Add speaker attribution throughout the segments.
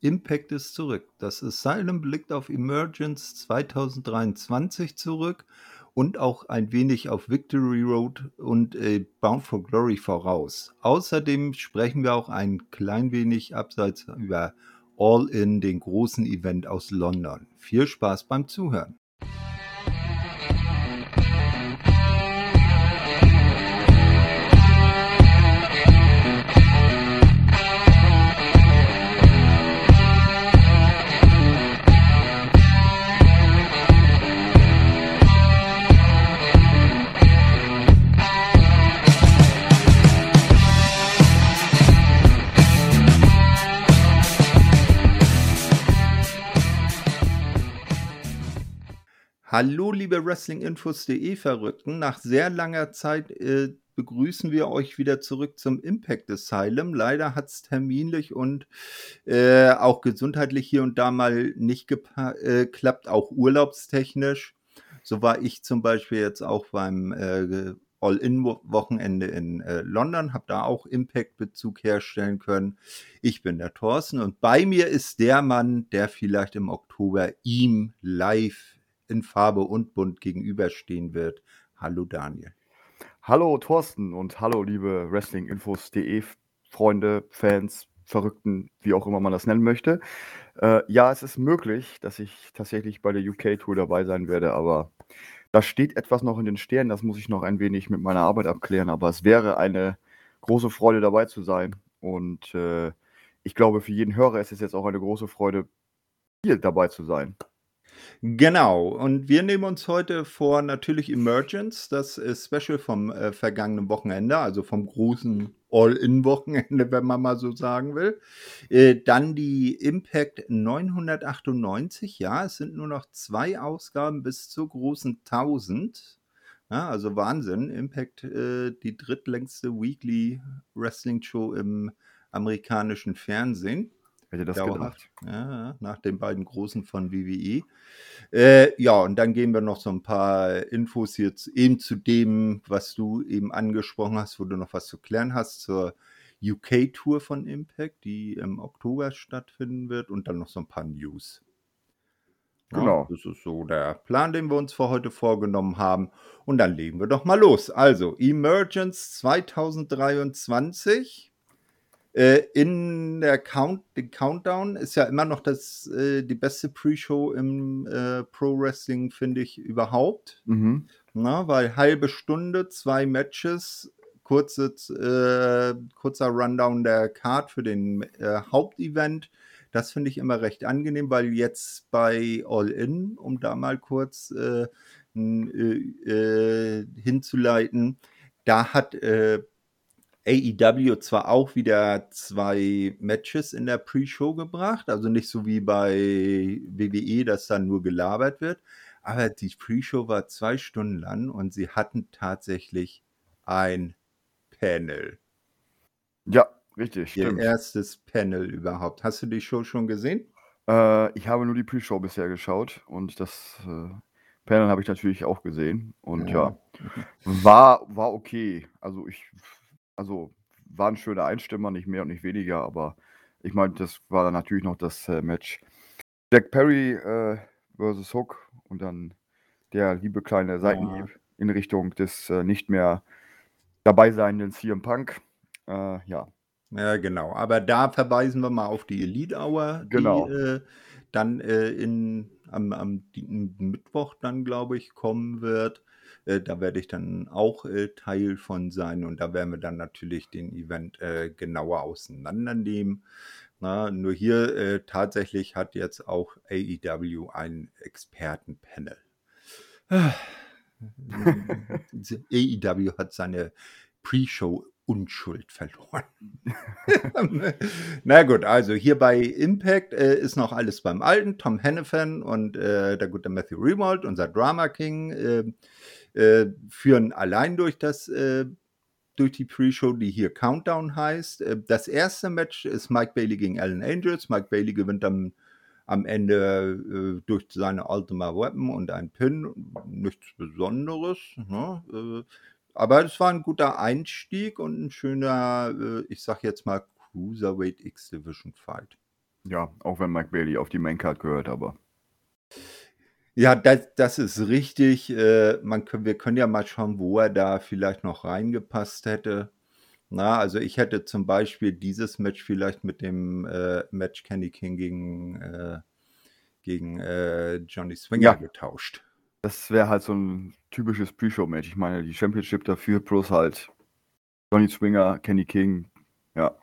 Speaker 1: Impact ist zurück. Das Asylum blickt auf Emergence 2023 zurück und auch ein wenig auf Victory Road und äh, Bound for Glory voraus. Außerdem sprechen wir auch ein klein wenig abseits über All In, den großen Event aus London. Viel Spaß beim Zuhören. Hallo, liebe Wrestlinginfos.de Verrückten. Nach sehr langer Zeit äh, begrüßen wir euch wieder zurück zum Impact Asylum. Leider hat es terminlich und äh, auch gesundheitlich hier und da mal nicht geklappt, äh, auch urlaubstechnisch. So war ich zum Beispiel jetzt auch beim äh, All-In-Wochenende in äh, London, habe da auch Impact-Bezug herstellen können. Ich bin der Thorsten und bei mir ist der Mann, der vielleicht im Oktober ihm live in Farbe und bunt gegenüberstehen wird. Hallo Daniel.
Speaker 2: Hallo Thorsten und hallo liebe Wrestlinginfos.de Freunde, Fans, Verrückten, wie auch immer man das nennen möchte. Äh, ja, es ist möglich, dass ich tatsächlich bei der UK-Tour dabei sein werde, aber da steht etwas noch in den Sternen. Das muss ich noch ein wenig mit meiner Arbeit abklären, aber es wäre eine große Freude dabei zu sein. Und äh, ich glaube, für jeden Hörer ist es jetzt auch eine große Freude, hier dabei zu sein.
Speaker 1: Genau, und wir nehmen uns heute vor natürlich Emergence, das Special vom äh, vergangenen Wochenende, also vom großen All-In-Wochenende, wenn man mal so sagen will. Äh, dann die Impact 998, ja, es sind nur noch zwei Ausgaben bis zur großen 1000. Ja, also Wahnsinn, Impact, äh, die drittlängste Weekly Wrestling Show im amerikanischen Fernsehen.
Speaker 2: Hätte das gedacht.
Speaker 1: Ja, nach den beiden großen von WWE. Äh, ja, und dann gehen wir noch so ein paar Infos jetzt eben zu dem, was du eben angesprochen hast, wo du noch was zu klären hast, zur UK-Tour von Impact, die im Oktober stattfinden wird, und dann noch so ein paar News. Genau. Ja, das ist so der Plan, den wir uns für heute vorgenommen haben. Und dann legen wir doch mal los. Also, Emergence 2023 äh, in der Count, den Countdown ist ja immer noch das, äh, die beste Pre-Show im äh, Pro Wrestling, finde ich, überhaupt. Mhm. Na, weil halbe Stunde, zwei Matches, kurze, äh, kurzer Rundown der Card für den äh, Hauptevent. Das finde ich immer recht angenehm, weil jetzt bei All In, um da mal kurz äh, hinzuleiten, da hat AEW zwar auch wieder zwei Matches in der Pre-Show gebracht, also nicht so wie bei WWE, dass dann nur gelabert wird, aber die Pre-Show war zwei Stunden lang und sie hatten tatsächlich ein Panel.
Speaker 2: Ja, richtig.
Speaker 1: Ihr stimmt. erstes Panel überhaupt. Hast du die Show schon gesehen?
Speaker 2: Äh, ich habe nur die Pre-Show bisher geschaut und das äh, Panel habe ich natürlich auch gesehen. Und ja, ja war, war okay. Also ich also war ein schöner Einstimmer, nicht mehr und nicht weniger, aber ich meine, das war dann natürlich noch das äh, Match Jack Perry äh, versus Hook und dann der liebe kleine Seitenhieb ja. in Richtung des äh, nicht mehr dabei seienden CM Punk. Äh, ja.
Speaker 1: Ja, genau. Aber da verweisen wir mal auf die Elite Hour,
Speaker 2: genau.
Speaker 1: die äh, dann äh, in, am, am Mittwoch dann, glaube ich, kommen wird. Äh, da werde ich dann auch äh, Teil von sein und da werden wir dann natürlich den Event äh, genauer auseinandernehmen. Na, nur hier äh, tatsächlich hat jetzt auch AEW ein Expertenpanel. AEW hat seine Pre-Show Unschuld verloren. Na gut, also hier bei Impact äh, ist noch alles beim Alten. Tom Hennefan und äh, der gute Matthew Rewald, unser Drama King, äh, äh, führen allein durch das äh, durch die Pre-Show, die hier Countdown heißt. Äh, das erste Match ist Mike Bailey gegen Alan Angels. Mike Bailey gewinnt am, am Ende äh, durch seine Ultima Weapon und ein Pin. Nichts Besonderes. Ne? Äh, aber es war ein guter Einstieg und ein schöner, ich sag jetzt mal, Cruiserweight X-Division Fight.
Speaker 2: Ja, auch wenn Mike Bailey auf die Maincard gehört, aber.
Speaker 1: Ja, das, das ist richtig. Äh, man können, wir können ja mal schauen, wo er da vielleicht noch reingepasst hätte. Na, also ich hätte zum Beispiel dieses Match vielleicht mit dem äh, Match Kenny King gegen, äh, gegen äh, Johnny Swinger ja. getauscht.
Speaker 2: Das wäre halt so ein typisches Pre-Show-Match. Ich meine, die Championship dafür plus halt Johnny Swinger, Kenny King, ja.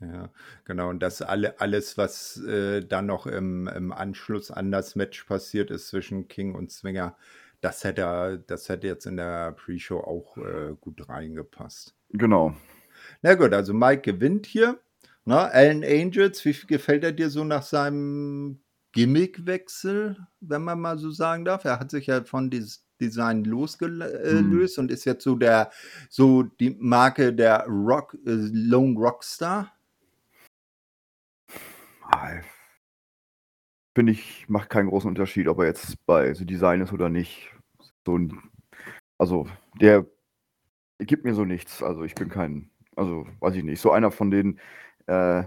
Speaker 1: Ja, genau. Und das alle, alles, was äh, dann noch im, im Anschluss an das Match passiert ist zwischen King und Swinger, das hätte, das hätte jetzt in der Pre-Show auch äh, gut reingepasst.
Speaker 2: Genau.
Speaker 1: Na gut, also Mike gewinnt hier. Na, ne? Alan Angels, wie gefällt er dir so nach seinem Gimmickwechsel, wenn man mal so sagen darf? Er hat sich ja von dieses Design losgelöst hm. und ist jetzt so der, so die Marke der Rock, äh, Lone Rockstar.
Speaker 2: Finde ich, macht keinen großen Unterschied, ob er jetzt bei The Design ist oder nicht. So ein, also, der gibt mir so nichts. Also, ich bin kein, also, weiß ich nicht, so einer von den, äh,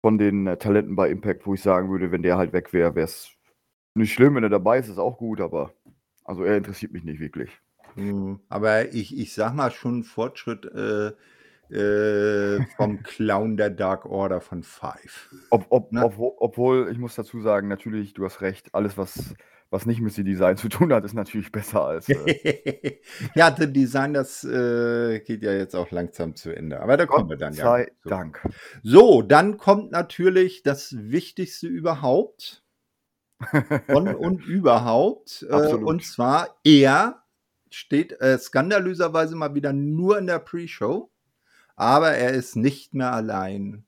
Speaker 2: von den äh, Talenten bei Impact, wo ich sagen würde, wenn der halt weg wäre, wäre es nicht schlimm, wenn er dabei ist, ist auch gut, aber also er interessiert mich nicht wirklich.
Speaker 1: Mhm, aber ich, ich sag mal schon Fortschritt äh, äh, vom Clown der Dark Order von Five.
Speaker 2: Ob, ob, ne? obwohl, obwohl, ich muss dazu sagen, natürlich, du hast recht, alles, was, was nicht mit dem Design zu tun hat, ist natürlich besser als. Äh
Speaker 1: ja, The Design, das äh, geht ja jetzt auch langsam zu Ende. Aber da kommen wir dann
Speaker 2: ja. Sei so. Dank.
Speaker 1: So, dann kommt natürlich das Wichtigste überhaupt. Von und überhaupt. Äh, und zwar, er steht äh, skandalöserweise mal wieder nur in der Pre-Show. Aber er ist nicht mehr allein.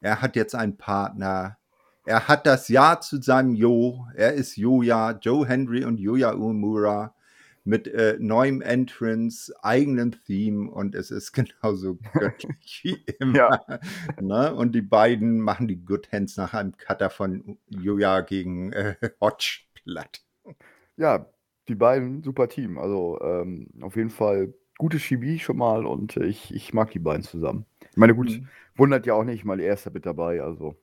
Speaker 1: Er hat jetzt einen Partner. Er hat das Ja zu seinem Jo. Er ist Joja, Joe Henry und Joja Umura mit äh, neuem Entrance, eigenem Theme und es ist genauso göttlich wie immer. Ja. Ne? Und die beiden machen die Good Hands nach einem Cutter von Joja gegen äh, Hodge platt.
Speaker 2: Ja, die beiden super Team. Also ähm, auf jeden Fall gute Chemie schon mal und äh, ich, ich mag die beiden zusammen. Ich meine, gut, mhm. wundert ja auch nicht, mal er ist ja mit dabei, also.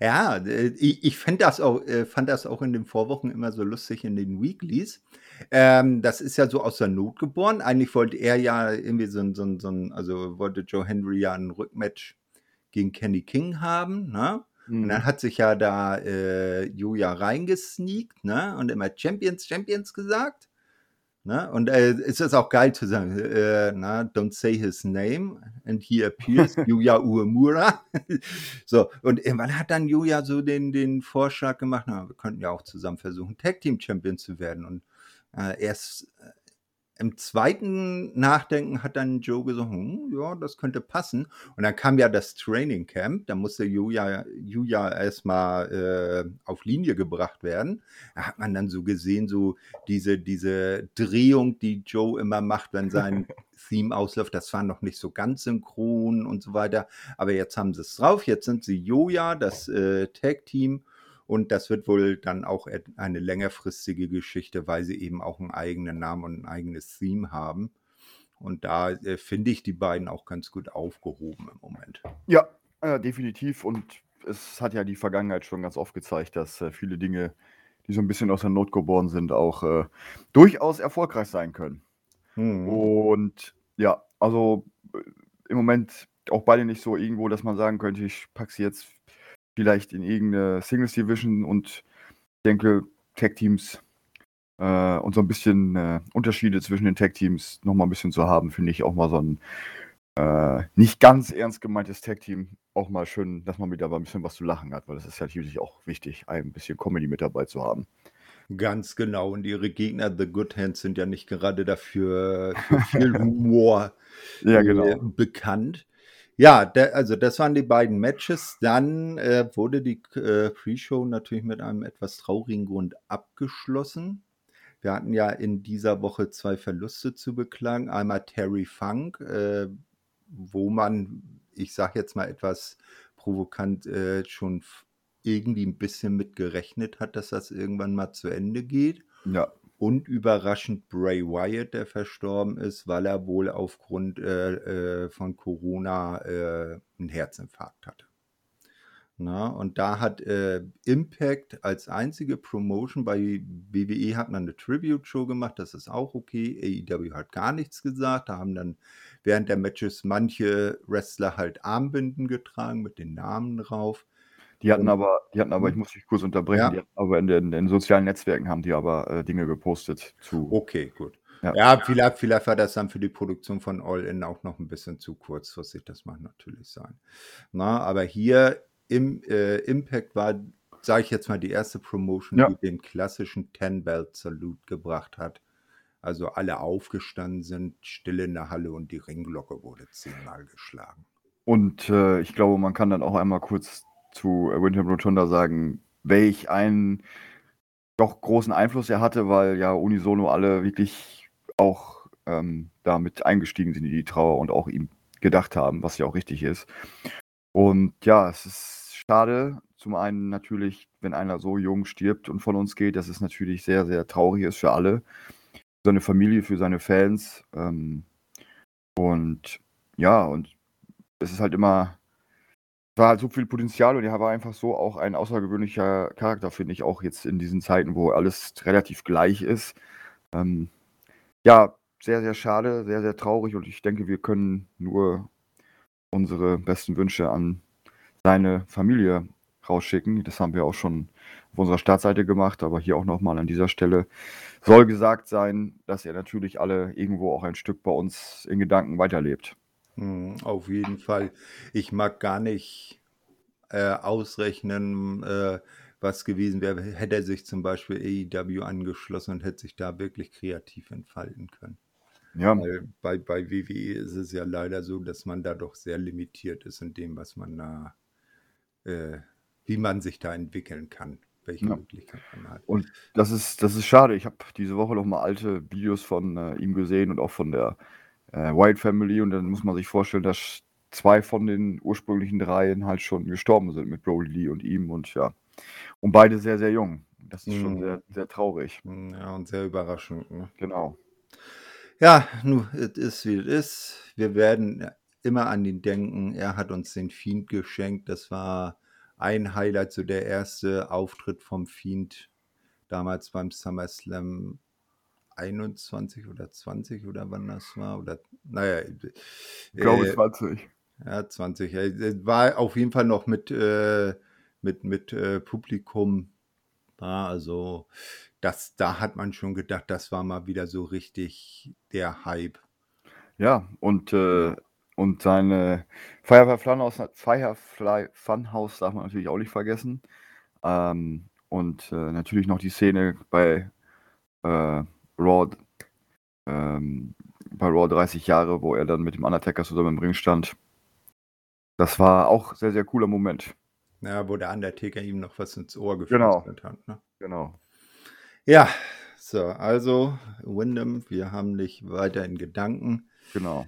Speaker 1: Ja, ich, ich fand das, auch, äh, fand das auch in den Vorwochen immer so lustig in den Weeklies. Ähm, das ist ja so aus der Not geboren. Eigentlich wollte er ja irgendwie so ein, so ein, so ein also wollte Joe Henry ja ein Rückmatch gegen Kenny King haben, ne? Mhm. Und dann mhm. hat sich ja da äh, Julia reingesneakt, ne? Und immer Champions, Champions gesagt. Ne? Und äh, es ist auch geil zu sagen, äh, na, don't say his name and he appears, Yuya Uemura. so, und irgendwann hat dann Yuya so den, den Vorschlag gemacht, na, wir könnten ja auch zusammen versuchen, Tag Team Champion zu werden. Und äh, erst im zweiten Nachdenken hat dann Joe gesagt, hm, ja, das könnte passen. Und dann kam ja das Training Camp, da musste Julia, Julia erstmal äh, auf Linie gebracht werden. Da hat man dann so gesehen, so diese, diese Drehung, die Joe immer macht, wenn sein Theme ausläuft, das war noch nicht so ganz synchron und so weiter. Aber jetzt haben sie es drauf, jetzt sind sie Joja, das äh, Tag-Team und das wird wohl dann auch eine längerfristige Geschichte, weil sie eben auch einen eigenen Namen und ein eigenes Theme haben. Und da äh, finde ich die beiden auch ganz gut aufgehoben im Moment.
Speaker 2: Ja, äh, definitiv. Und es hat ja die Vergangenheit schon ganz oft gezeigt, dass äh, viele Dinge, die so ein bisschen aus der Not geboren sind, auch äh, durchaus erfolgreich sein können. Hm. Und ja, also äh, im Moment auch beide nicht so irgendwo, dass man sagen könnte, ich packe sie jetzt vielleicht in irgendeine Singles Division und ich denke, Tag Teams äh, und so ein bisschen äh, Unterschiede zwischen den Tag Teams nochmal ein bisschen zu haben, finde ich auch mal so ein äh, nicht ganz ernst gemeintes Tag Team auch mal schön, dass man wieder ein bisschen was zu lachen hat, weil das ist ja natürlich auch wichtig, ein bisschen Comedy mit dabei zu haben.
Speaker 1: Ganz genau. Und ihre Gegner, The Good Hands, sind ja nicht gerade dafür für viel Humor ja, genau. äh, bekannt. Ja, der, also das waren die beiden Matches. Dann äh, wurde die äh, Pre-Show natürlich mit einem etwas traurigen Grund abgeschlossen. Wir hatten ja in dieser Woche zwei Verluste zu beklagen. Einmal Terry Funk, äh, wo man, ich sage jetzt mal etwas provokant, äh, schon irgendwie ein bisschen mit gerechnet hat, dass das irgendwann mal zu Ende geht.
Speaker 2: Ja
Speaker 1: und überraschend Bray Wyatt, der verstorben ist, weil er wohl aufgrund äh, äh, von Corona äh, einen Herzinfarkt hatte. Na, und da hat äh, Impact als einzige Promotion, bei WWE hat man eine Tribute-Show gemacht, das ist auch okay. AEW hat gar nichts gesagt. Da haben dann während der Matches manche Wrestler halt Armbinden getragen mit den Namen drauf.
Speaker 2: Die hatten aber, die hatten aber, ich hm? muss dich kurz unterbrechen, ja. aber in den, in den, sozialen Netzwerken haben die aber äh, Dinge gepostet zu.
Speaker 1: Okay, gut. Ja. ja, vielleicht, vielleicht war das dann für die Produktion von All In auch noch ein bisschen zu kurzfristig. Das mag natürlich sein. Na, aber hier im äh, Impact war, sage ich jetzt mal, die erste Promotion, ja. die den klassischen Ten-Belt-Salute gebracht hat. Also alle aufgestanden sind, still in der Halle und die Ringglocke wurde zehnmal geschlagen.
Speaker 2: Und äh, ich glaube, man kann dann auch einmal kurz zu Windham Rotunda sagen, welch einen doch großen Einfluss er hatte, weil ja unisono alle wirklich auch ähm, damit eingestiegen sind in die Trauer und auch ihm gedacht haben, was ja auch richtig ist. Und ja, es ist schade. Zum einen natürlich, wenn einer so jung stirbt und von uns geht, das ist natürlich sehr, sehr traurig ist für alle. Für seine Familie, für seine Fans. Ähm, und ja, und es ist halt immer war halt so viel Potenzial und er war einfach so auch ein außergewöhnlicher Charakter, finde ich, auch jetzt in diesen Zeiten, wo alles relativ gleich ist. Ähm, ja, sehr, sehr schade, sehr, sehr traurig und ich denke, wir können nur unsere besten Wünsche an seine Familie rausschicken. Das haben wir auch schon auf unserer Startseite gemacht, aber hier auch nochmal an dieser Stelle soll gesagt sein, dass er natürlich alle irgendwo auch ein Stück bei uns in Gedanken weiterlebt.
Speaker 1: Hm, auf jeden Fall. Ich mag gar nicht äh, ausrechnen, äh, was gewesen wäre, hätte er sich zum Beispiel AEW angeschlossen und hätte sich da wirklich kreativ entfalten können. Ja. Weil bei, bei WWE ist es ja leider so, dass man da doch sehr limitiert ist in dem, was man da, äh, wie man sich da entwickeln kann welche ja. Möglichkeiten man hat.
Speaker 2: Und das ist, das ist schade. Ich habe diese Woche noch mal alte Videos von äh, ihm gesehen und auch von der äh, White Family und dann muss man sich vorstellen, dass zwei von den ursprünglichen dreien halt schon gestorben sind mit Brody Lee und ihm und ja. Und beide sehr, sehr jung. Das ist schon sehr, mhm. sehr traurig.
Speaker 1: Mhm, ja, und sehr überraschend. Ne?
Speaker 2: Genau.
Speaker 1: Ja, nun, es ist wie es ist. Wir werden immer an ihn denken. Er hat uns den Fiend geschenkt. Das war ein Highlight, so der erste Auftritt vom Fiend damals beim SummerSlam 21 oder 20 oder wann das war. Oder naja.
Speaker 2: Ich glaube äh, 20.
Speaker 1: Ja, 20. Ja, war auf jeden Fall noch mit, äh, mit, mit äh, Publikum. Ja, also das, da hat man schon gedacht, das war mal wieder so richtig der Hype.
Speaker 2: Ja, und, äh, und seine Firefly Funhouse, Firefly Funhouse darf man natürlich auch nicht vergessen. Ähm, und äh, natürlich noch die Szene bei äh, Raw, ähm, bei Raw 30 Jahre, wo er dann mit dem Undertaker zusammen im Ring stand. Das war auch sehr, sehr cooler Moment.
Speaker 1: Ja, wo der Undertaker ihm noch was ins Ohr
Speaker 2: genau. hat. Ne? Genau.
Speaker 1: Ja, so, also Wyndham, wir haben dich weiter in Gedanken.
Speaker 2: Genau.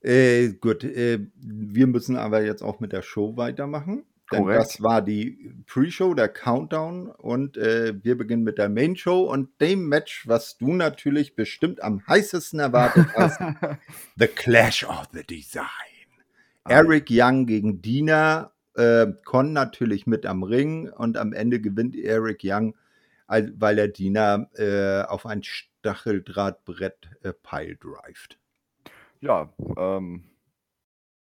Speaker 1: Äh, gut, äh, wir müssen aber jetzt auch mit der Show weitermachen. Denn Korrekt. das war die Pre-Show, der Countdown und äh, wir beginnen mit der Main-Show und dem Match, was du natürlich bestimmt am heißesten erwartet hast, The Clash of the Design. Ah. Eric Young gegen Dina, äh, Con natürlich mit am Ring und am Ende gewinnt Eric Young, weil er Dina äh, auf ein Stacheldrahtbrett äh, pile drivet.
Speaker 2: Ja, ähm,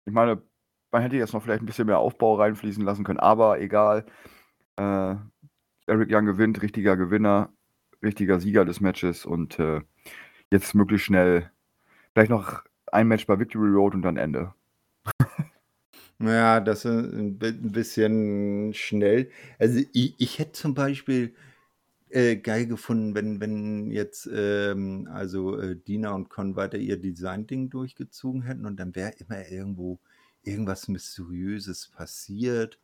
Speaker 2: ich meine, man hätte jetzt noch vielleicht ein bisschen mehr Aufbau reinfließen lassen können, aber egal. Äh, Eric Young gewinnt, richtiger Gewinner, richtiger Sieger des Matches und äh, jetzt möglichst schnell vielleicht noch ein Match bei Victory Road und dann Ende.
Speaker 1: Ja, das ist ein bisschen schnell. Also ich, ich hätte zum Beispiel äh, geil gefunden, wenn, wenn jetzt ähm, also äh, Dina und Con weiter ihr Design-Ding durchgezogen hätten und dann wäre immer irgendwo irgendwas Mysteriöses passiert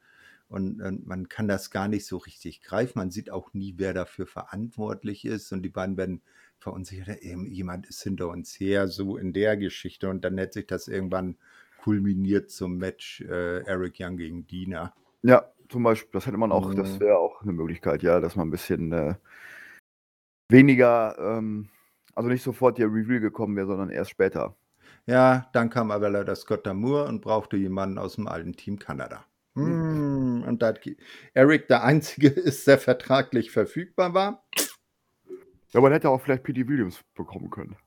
Speaker 1: und, und, man kann das gar nicht so richtig greifen. Man sieht auch nie, wer dafür verantwortlich ist und die beiden werden verunsichert. Jemand ist hinter uns her, so in der Geschichte und dann hätte sich das irgendwann kulminiert zum Match äh, Eric Young gegen Dina.
Speaker 2: Ja, zum Beispiel, das hätte man auch, mhm. das wäre auch eine Möglichkeit, ja, dass man ein bisschen äh, weniger, ähm, also nicht sofort der Reveal gekommen wäre, sondern erst später.
Speaker 1: Ja, dann kam aber leider Scott Damour und brauchte jemanden aus dem alten Team Kanada. Hm, und da Eric der Einzige ist, der vertraglich verfügbar war.
Speaker 2: Ja, man hätte auch vielleicht P.D. Williams bekommen können.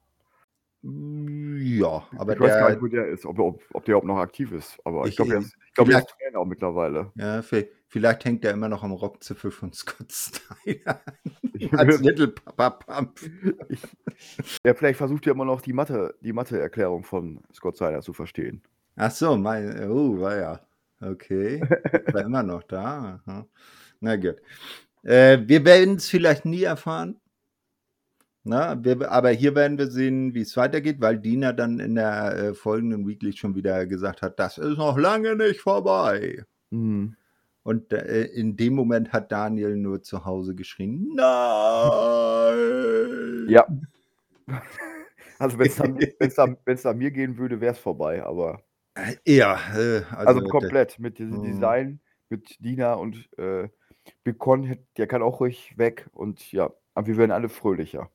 Speaker 1: Ja, aber
Speaker 2: ich weiß gar
Speaker 1: der,
Speaker 2: nicht, wo der ist, ob, ob, ob der überhaupt noch aktiv ist. Aber ich
Speaker 1: Ich-
Speaker 2: glaube, er ist, ich glaub, er ist
Speaker 1: vielleicht-
Speaker 2: Trainer auch mittlerweile.
Speaker 1: ja, vi- vielleicht hängt er immer noch am Rockzipfel von Scott Steiner
Speaker 2: Ich,
Speaker 1: als Little Papa Pump.
Speaker 2: ja, vielleicht versucht er immer noch die Mathe, die Mathe-Erklärung von Scott Snyder zu verstehen.
Speaker 1: Ach so, mein, oh, war ja. Okay, war immer noch da. Aha. Na gut. Äh, wir werden es vielleicht nie erfahren. Na, wir, aber hier werden wir sehen, wie es weitergeht, weil Dina dann in der äh, folgenden Weekly schon wieder gesagt hat, das ist noch lange nicht vorbei.
Speaker 2: Mhm.
Speaker 1: Und äh, in dem Moment hat Daniel nur zu Hause geschrien, nein!
Speaker 2: Ja. Also wenn es dann, wenn's dann, wenn's an mir gehen würde, wäre es vorbei. Aber
Speaker 1: Äh, Ja, äh,
Speaker 2: also,
Speaker 1: also,
Speaker 2: komplett mit diesem
Speaker 1: Mhm.
Speaker 2: Design, mit Dina und äh, Bicon, der kann auch ruhig weg. Und ja, aber wir werden alle fröhlicher.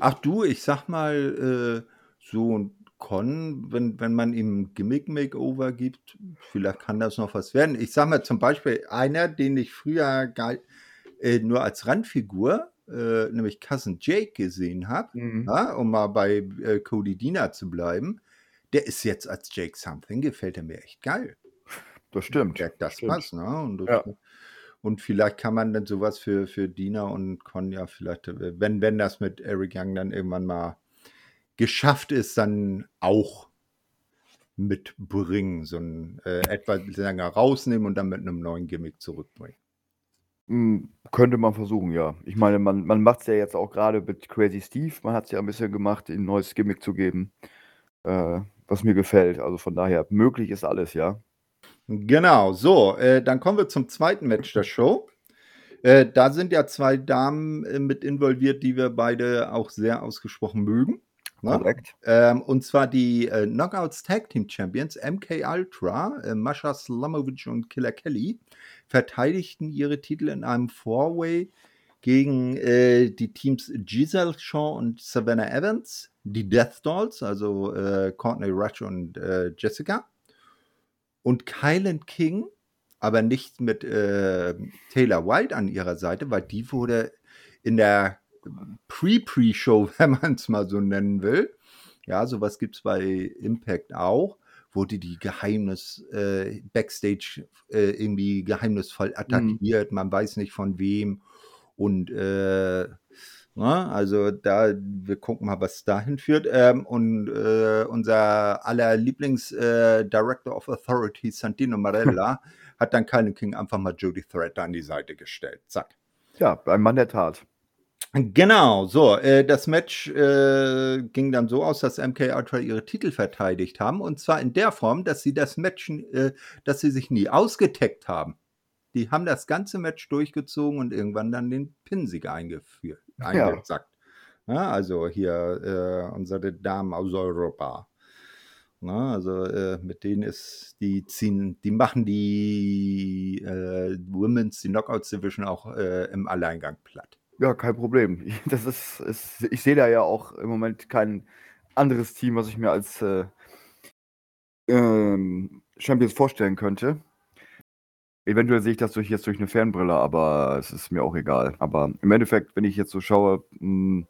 Speaker 1: Ach du, ich sag mal, äh, so ein Con, wenn, wenn man ihm Gimmick-Makeover gibt, vielleicht kann das noch was werden. Ich sag mal zum Beispiel einer, den ich früher geil, äh, nur als Randfigur, äh, nämlich Cousin Jake gesehen habe,
Speaker 2: Mhm.
Speaker 1: ja, um mal bei äh, Cody Dina zu bleiben, der ist jetzt als Jake Something, gefällt er mir echt geil.
Speaker 2: Das stimmt.
Speaker 1: Ja, das
Speaker 2: stimmt.
Speaker 1: passt, ne? Und, das,
Speaker 2: Ja.
Speaker 1: Und vielleicht kann man dann sowas für, für Dina und Con ja vielleicht, äh, wenn, wenn das mit Eric Young dann irgendwann mal geschafft ist, dann auch mitbringen, so ein äh, etwas länger rausnehmen und dann mit einem neuen Gimmick zurückbringen.
Speaker 2: Hm, könnte man versuchen, ja. Ich meine, man, man macht es ja jetzt auch gerade mit Crazy Steve. Man hat es ja ein bisschen gemacht, ihm ein neues Gimmick zu geben, äh, was mir gefällt. Also von daher, möglich ist alles, ja.
Speaker 1: Genau, so, äh, dann kommen wir zum zweiten Match der Show. Äh, da sind ja zwei Damen äh, mit involviert, die wir beide auch sehr ausgesprochen mögen. Ne?
Speaker 2: Korrekt.
Speaker 1: Ähm, und zwar die äh, Knockouts Tag Team Champions MK Ultra, äh, Masha Slamovic und Killer Kelly, verteidigten ihre Titel in einem Four-Way gegen äh, die Teams Giselle Shaw und Savannah Evans, die Death Dolls, also Courtney Rush und Jessica, und Kylan King, aber nicht mit äh, Taylor White an ihrer Seite, weil die wurde in der Pre-Pre-Show, wenn man es mal so nennen will. Ja, sowas gibt es bei Impact auch. Wurde die Geheimnis äh, Backstage äh, irgendwie geheimnisvoll attackiert, man weiß nicht von wem. Und äh, na, also da, wir gucken mal, was dahin führt. Ähm, und äh, unser aller Lieblings-Director of Authority, Santino Marella, hat dann Kylan King einfach mal Jody Thread an die Seite gestellt. Zack.
Speaker 2: Ja, ein Mann der Tat.
Speaker 1: Genau, so, äh, das Match äh, ging dann so aus, dass MK Ultra ihre Titel verteidigt haben und zwar in der Form, dass sie das Match, äh, dass sie sich nie ausgetaggt haben. Die haben das ganze Match durchgezogen und irgendwann dann den Pinsig eingeführt. Eingesackt. Ja, also hier äh, unsere Damen aus Europa. Na, also äh, mit denen ist die ziehen, die machen die äh, Women's, die Knockouts Division auch äh, im Alleingang platt.
Speaker 2: Ja, kein Problem. Ich- Das ist, ist ich sehe da ja auch im Moment kein anderes Team, was ich mir als äh, ähm, Champions vorstellen könnte. Eventuell sehe ich das durch, jetzt durch eine Fernbrille, aber es ist mir auch egal. Aber im Endeffekt, wenn ich jetzt so schaue, mh,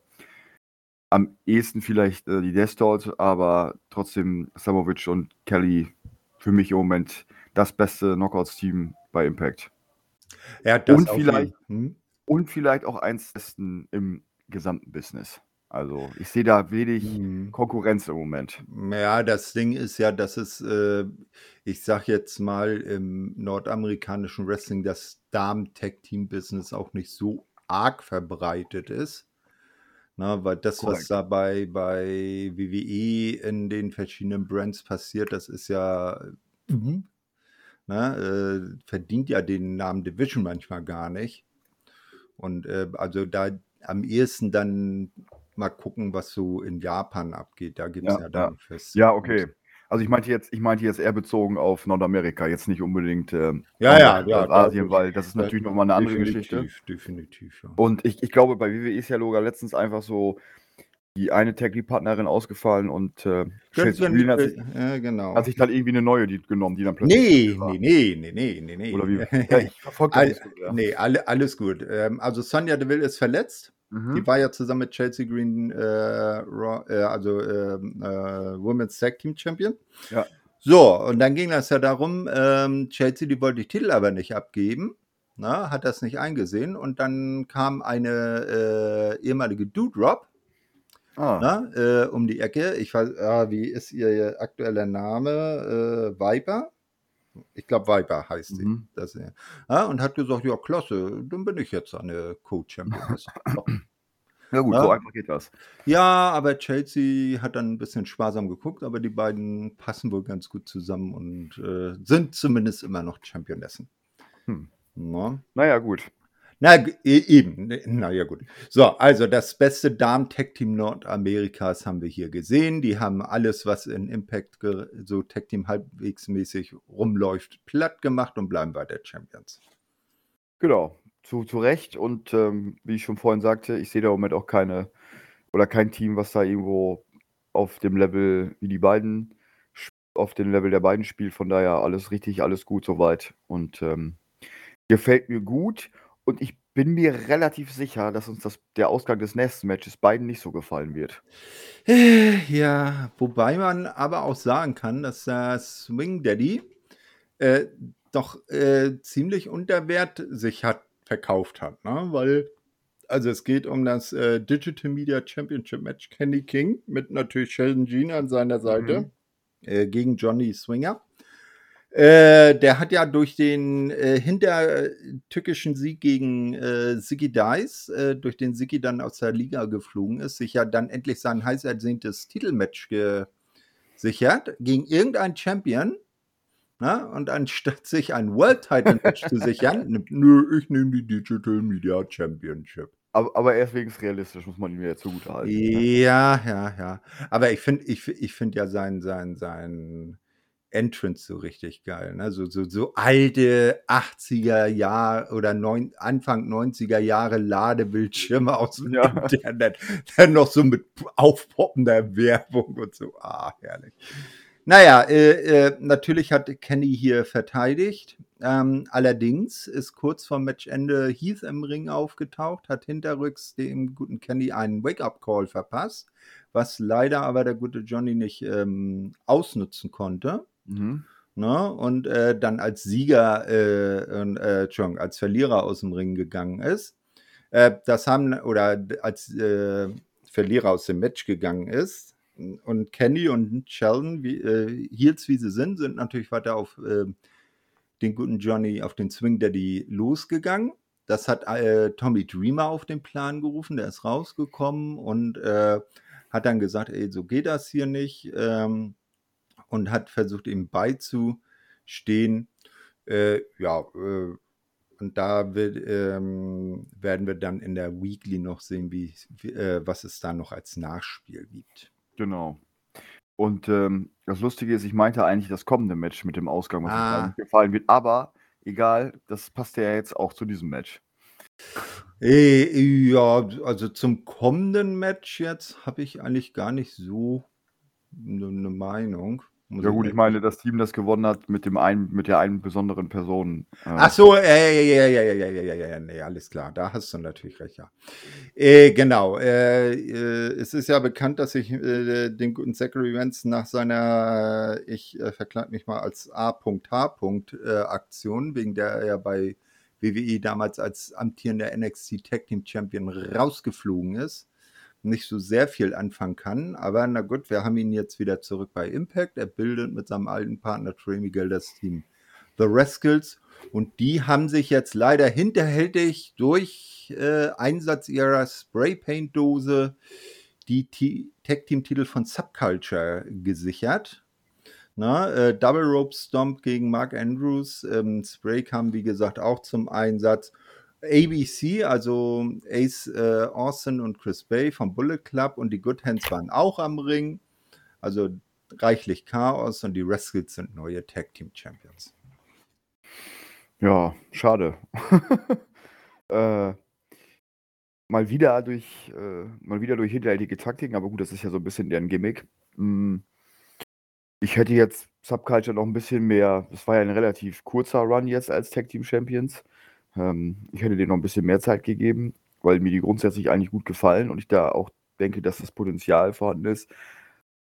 Speaker 2: am ehesten vielleicht äh, die Dolls, aber trotzdem Samovic und Kelly für mich im Moment das beste Knockouts-Team bei Impact.
Speaker 1: Ja,
Speaker 2: Und
Speaker 1: auf
Speaker 2: vielleicht-
Speaker 1: Hm?
Speaker 2: Und vielleicht auch eins besten im gesamten Business. Also ich sehe da wenig
Speaker 1: Hm.
Speaker 2: Konkurrenz im Moment.
Speaker 1: Ja, das Ding ist ja, dass es, äh, ich sag jetzt mal, im nordamerikanischen Wrestling das Damen-Tag-Team-Business auch nicht so arg verbreitet ist. Na, weil das, was
Speaker 2: Korrekt.
Speaker 1: da bei, bei WWE in den verschiedenen Brands passiert, das ist ja, na, äh, verdient ja den Namen Division manchmal gar nicht. Und äh, also da am ehesten dann mal gucken, was so in Japan abgeht. Da gibt es
Speaker 2: Ja,
Speaker 1: ja, dann fest.
Speaker 2: Ja, okay. Also ich meinte jetzt, ich meinte jetzt eher bezogen auf Nordamerika, jetzt nicht unbedingt ähm,
Speaker 1: Ja, ja, ja.
Speaker 2: Asien,
Speaker 1: da-
Speaker 2: weil das ist natürlich nochmal eine andere Geschichte.
Speaker 1: Definitiv, ja.
Speaker 2: Und ich, ich glaube, bei WWE ist ja sogar letztens einfach so die eine Tag Team Partnerin ausgefallen und äh,
Speaker 1: die-
Speaker 2: hat sich,
Speaker 1: ja, genau.
Speaker 2: hat sich dann irgendwie eine neue die genommen, die dann plötzlich
Speaker 1: Nee,
Speaker 2: war.
Speaker 1: nee, nee, nee, nee, nee, nee.
Speaker 2: Oder wie? Ja, ich verfolge das
Speaker 1: All,
Speaker 2: nicht so sehr.
Speaker 1: nee, alle, alles gut. Ähm, also Sonja Deville ist verletzt.
Speaker 2: Mhm.
Speaker 1: Die war ja zusammen mit Chelsea Green, äh, Raw, äh, also ähm, äh, Women's Tag Team Champion.
Speaker 2: Ja.
Speaker 1: So, und dann ging das ja darum, ähm, Chelsea, die wollte die Titel aber nicht abgeben. Na, hat das nicht eingesehen. Und dann kam eine äh, ehemalige Doudrop
Speaker 2: Ah,
Speaker 1: na, äh, um die Ecke. Ich weiß, ah, wie ist ihr aktueller Name? Äh, Viper? Ich glaube, Viper heißt sie.
Speaker 2: Mhm.
Speaker 1: Das, ja, und hat gesagt, ja, klasse, dann bin ich jetzt eine Co-Championess.
Speaker 2: ja gut,
Speaker 1: Ja.
Speaker 2: so einfach geht das.
Speaker 1: ja, aber Chelsea hat dann ein bisschen sparsam geguckt, aber die beiden passen wohl ganz gut zusammen und äh, sind zumindest immer noch Championessen.
Speaker 2: Hm.
Speaker 1: Na?
Speaker 2: Naja, gut.
Speaker 1: Na, e- eben. Na ja, gut. So, also das beste Damen-Tech-Team Nordamerikas haben wir hier gesehen. Die haben alles, was in Impact so Tech-Team halbwegs mäßig rumläuft, platt gemacht und bleiben weiter Champions.
Speaker 2: Genau, zu, zu Recht. Und ähm, wie ich schon vorhin sagte, ich sehe da im Moment auch keine oder kein Team, was da irgendwo auf dem Level wie die beiden, auf dem Level der beiden spielt. Von daher alles richtig, alles gut soweit. Und ähm, gefällt mir gut. Und ich bin mir relativ sicher, dass uns das, der Ausgang des nächsten Matches beiden nicht so gefallen wird.
Speaker 1: Äh, Ja, wobei man aber auch sagen kann, dass der Swing Daddy äh, doch äh, ziemlich unter Wert sich hat verkauft hat, ne? Weil, also es geht um das äh, Digital Media Championship Match Kenny King mit natürlich Sheldon Jean an seiner Seite äh, gegen Johnny Swinger. Äh, der hat ja durch den äh, hintertückischen Sieg gegen äh, Ziggy Dice, äh, durch den Ziggy dann aus der Liga geflogen ist, sich ja dann endlich sein heiß ersehntes Titelmatch gesichert gegen irgendeinen Champion. Na, und anstatt sich ein World Title Match zu sichern, nimmt, nö, ich nehme die Digital Media Championship.
Speaker 2: Aber, aber er ist wenigstens realistisch, muss man ihm ja zugute halten. ne?
Speaker 1: Ja, ja, ja. Aber ich finde ich, ich find ja sein, sein, sein Entrance so richtig geil. Ne? So, so, so alte 80er Jahre oder neun, Anfang 90er Jahre Ladebildschirme aus dem
Speaker 2: Ja.
Speaker 1: Internet. Dann noch so mit aufpoppender Werbung und so. Ah, herrlich. Naja, äh, äh, natürlich hat Kenny hier verteidigt. Ähm, allerdings ist kurz vor Matchende Heath im Ring aufgetaucht, hat hinterrücks dem guten Kenny einen Wake-up-Call verpasst, was leider aber der gute Johnny nicht ähm, ausnutzen konnte.
Speaker 2: Mhm.
Speaker 1: Ne? Und äh, dann als Sieger, äh, äh, als Verlierer aus dem Ring gegangen ist. Äh, das haben, oder als äh, Verlierer aus dem Match gegangen ist. Und Kenny und Sheldon, wie, äh, Heels wie sie sind, sind natürlich weiter auf den guten Johnny, auf den Swing Daddy losgegangen. Das hat Tommy Dreamer auf den Plan gerufen, der ist rausgekommen und hat dann gesagt, ey, so geht das hier nicht. Ähm, und hat versucht, ihm beizustehen. Äh, ja, äh, und da wird, ähm, werden wir dann in der Weekly noch sehen, wie, wie, äh, was es da noch als Nachspiel gibt.
Speaker 2: Genau. Und ähm, das Lustige ist, ich meinte eigentlich das kommende Match mit dem Ausgang, was uns
Speaker 1: Ah.
Speaker 2: allen gefallen wird. Aber egal, das passt ja jetzt auch zu diesem Match.
Speaker 1: Äh, ja, also zum kommenden Match jetzt habe ich eigentlich gar nicht so eine ne Meinung.
Speaker 2: Ja gut, ich meine, das Team, das gewonnen hat mit dem einen, mit der einen besonderen Person. äh,
Speaker 1: Ach so, äh, ja, ja, ja, ja, ja, ja, ja, ja, nee, alles klar, da hast du natürlich recht, ja. Äh, genau, äh, äh, es ist ja bekannt, dass ich äh, den guten Zachary Wentz nach seiner, äh, ich äh, verkleide mich mal als A.H. Äh, Aktion, wegen der er ja bei WWE damals als amtierender NXT Tag Team Champion rausgeflogen ist, nicht so sehr viel anfangen kann. Aber na gut, wir haben ihn jetzt wieder zurück bei Impact. Er bildet mit seinem alten Partner Trey Miguel das Team The Rascals. Und die haben sich jetzt leider hinterhältig durch äh, Einsatz ihrer Spraypaint-Dose die Tag-Team-Titel von Subculture gesichert. Na, äh, Double Rope Stomp gegen Mark Andrews. Ähm, Spray kam, wie gesagt, auch zum Einsatz. ABC, also Ace äh, Austin und Chris Bay vom Bullet Club und die Good Hands waren auch am Ring. Also reichlich Chaos und die Rascals sind neue Tag Team Champions.
Speaker 2: Ja, schade. äh, mal wieder durch, äh, mal wieder durch hinterhältige Taktiken, aber gut, das ist ja so ein bisschen deren Gimmick. Hm, ich hätte jetzt Subculture noch ein bisschen mehr das war ja ein relativ kurzer Run jetzt als Tag Team Champions. Ähm, ich hätte denen noch ein bisschen mehr Zeit gegeben, weil mir die grundsätzlich eigentlich gut gefallen und ich da auch denke, dass das Potenzial vorhanden ist.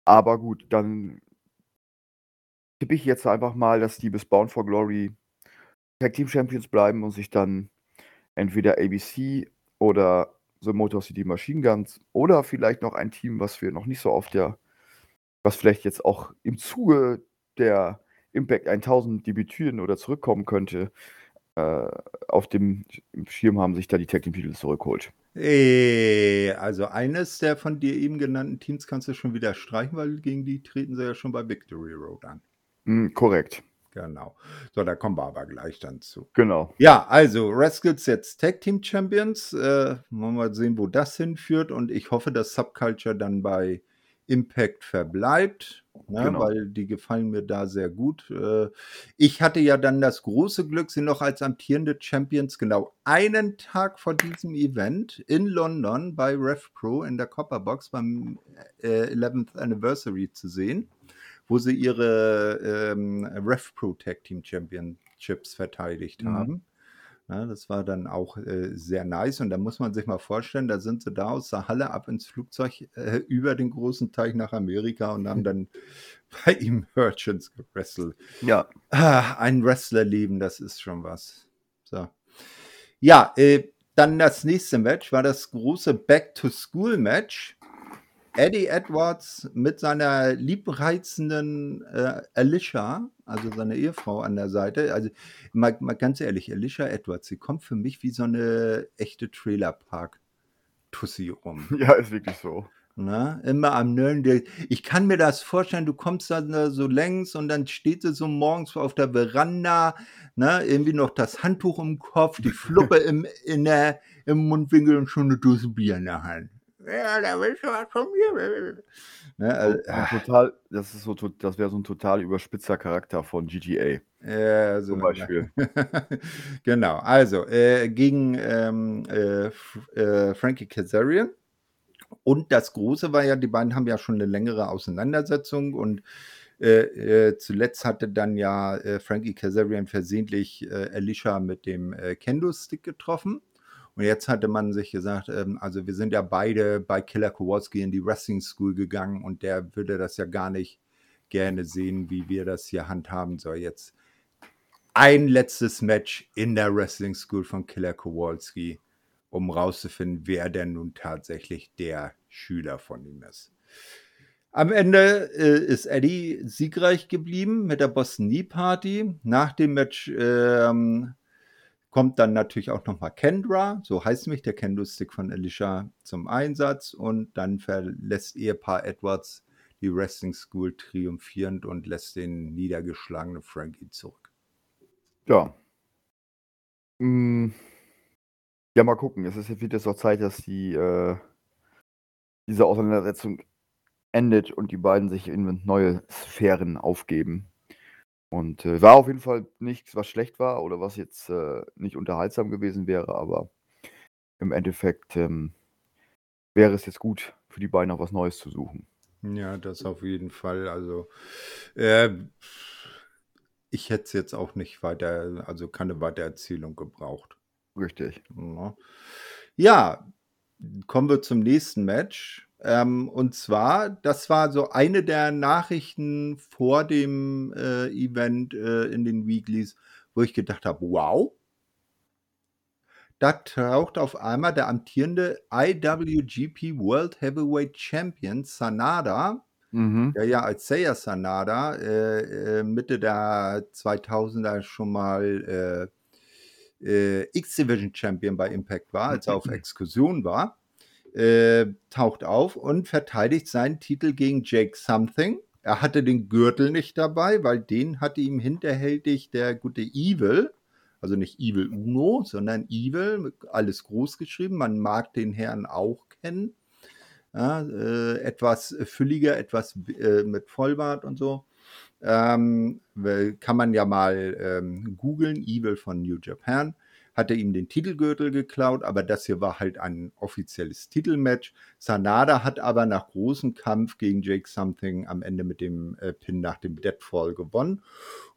Speaker 2: Aber gut, dann tippe ich jetzt einfach mal, dass die bis Bound for Glory Tag Team Champions bleiben und sich dann entweder ABC oder The Motor City Machine Guns oder vielleicht noch ein Team, was wir noch nicht so auf der was vielleicht jetzt auch im Zuge der Impact 1000 debütieren oder zurückkommen könnte, auf dem Schirm haben, sich da die Tag Team Titel zurückholt.
Speaker 1: Äh, also eines der von dir eben genannten Teams kannst du schon wieder streichen, weil gegen die treten sie ja schon bei Victory Road an.
Speaker 2: Mm, korrekt.
Speaker 1: Genau. So, da kommen wir aber gleich dann zu.
Speaker 2: Genau.
Speaker 1: Ja, also Rascals jetzt Tag Team Champions. Äh, wollen wir mal sehen, wo das hinführt. Und ich hoffe, dass Subculture dann bei Impact verbleibt, ne,
Speaker 2: Genau.
Speaker 1: weil die gefallen mir da sehr gut. Äh, ich hatte ja dann das große Glück, sie noch als amtierende Champions genau einen Tag vor diesem Event in London bei RevPro in der Copperbox beim äh, 11th Anniversary zu sehen, wo sie ihre ähm, RevPro Tag Team Championships verteidigt
Speaker 2: Mhm.
Speaker 1: haben. Ja, das war dann auch äh, sehr nice. Und da muss man sich mal vorstellen, da sind sie da aus der Halle ab ins Flugzeug äh, über den großen Teich nach Amerika und haben dann bei ihm Merchants gewrestelt.
Speaker 2: Ja.
Speaker 1: Ah, ein Wrestlerleben, das ist schon was. So. Ja, äh, dann das nächste Match war das große Back-to-School-Match. Eddie Edwards mit seiner liebreizenden äh, Alicia, also seiner Ehefrau an der Seite. Also mal, mal ganz ehrlich, Alicia Edwards, sie kommt für mich wie so eine echte Trailerpark-Tussi rum.
Speaker 2: Ja, ist wirklich so.
Speaker 1: Ne? Immer am. Der- Ich kann mir das vorstellen, du kommst dann da so längs und dann steht sie so morgens auf der Veranda, ne? irgendwie noch das Handtuch im Kopf, die Fluppe im, in der, im Mundwinkel und schon eine Dose Bier in der Hand. Ja, da willst du was von mir. Ne? Also,
Speaker 2: So ein total, das ist so, das wäre so ein total überspitzer Charakter von GTA
Speaker 1: Ja, so,
Speaker 2: zum Beispiel.
Speaker 1: genau, also äh, gegen ähm, äh, äh, Frankie Kazarian. Und das Große war ja, die beiden haben ja schon eine längere Auseinandersetzung und äh, äh, zuletzt hatte dann ja äh, Frankie Kazarian versehentlich äh, Alicia mit dem äh, Kendo-Stick getroffen. Und jetzt hatte man sich gesagt, ähm, also wir sind ja beide bei Killer Kowalski in die Wrestling School gegangen und der würde das ja gar nicht gerne sehen, wie wir das hier handhaben. So, jetzt ein letztes Match in der Wrestling School von Killer Kowalski, um rauszufinden, wer denn nun tatsächlich der Schüler von ihm ist. Am Ende äh, ist Eddie siegreich geblieben mit der Boston Knee Party. Nach dem Match ähm, kommt dann natürlich auch nochmal Kendra, so heißt nämlich der Kendo-Stick von Alicia, zum Einsatz und dann verlässt Ehepaar Edwards die Wrestling School triumphierend und lässt den niedergeschlagenen Frankie zurück.
Speaker 2: Ja. Mm, Ja, mal gucken. Es ist, wird jetzt auch Zeit, dass die, äh, diese Auseinandersetzung endet und die beiden sich in neue Sphären aufgeben. Und äh, war auf jeden Fall nichts, was schlecht war oder was jetzt äh, nicht unterhaltsam gewesen wäre, aber im Endeffekt ähm, wäre es jetzt gut für die beiden auch was Neues zu suchen.
Speaker 1: Ja, das auf jeden Fall. Also, äh, ich hätte es jetzt auch nicht weiter, also keine Weitererzählung gebraucht.
Speaker 2: Richtig.
Speaker 1: Ja. Ja, kommen wir zum nächsten Match. Ähm, und zwar, das war so eine der Nachrichten vor dem äh, Event äh, in den Weeklies, wo ich gedacht habe, wow. Da taucht auf einmal der amtierende IWGP World Heavyweight Champion Sanada,
Speaker 2: Mhm.
Speaker 1: der ja als Seiya Sanada äh, äh, Mitte der 2000er schon mal äh, äh, X-Division Champion bei Impact war, als er auf Exkursion war, äh, taucht auf und verteidigt seinen Titel gegen Jake Something. Er hatte den Gürtel nicht dabei, weil den hatte ihm hinterhältig der gute Evil, also nicht Evil Uno, sondern Evil, alles groß geschrieben. Man mag den Herrn auch kennen. Ja, äh, etwas fülliger, etwas äh, mit Vollbart und so. Ähm, weil- kann man ja mal ähm, googeln, Evil von New Japan. Hatte ihm den Titelgürtel geklaut, aber das hier war halt ein offizielles Titelmatch. Sanada hat aber nach großem Kampf gegen Jake Something am Ende mit dem äh, Pin nach dem Deadfall gewonnen.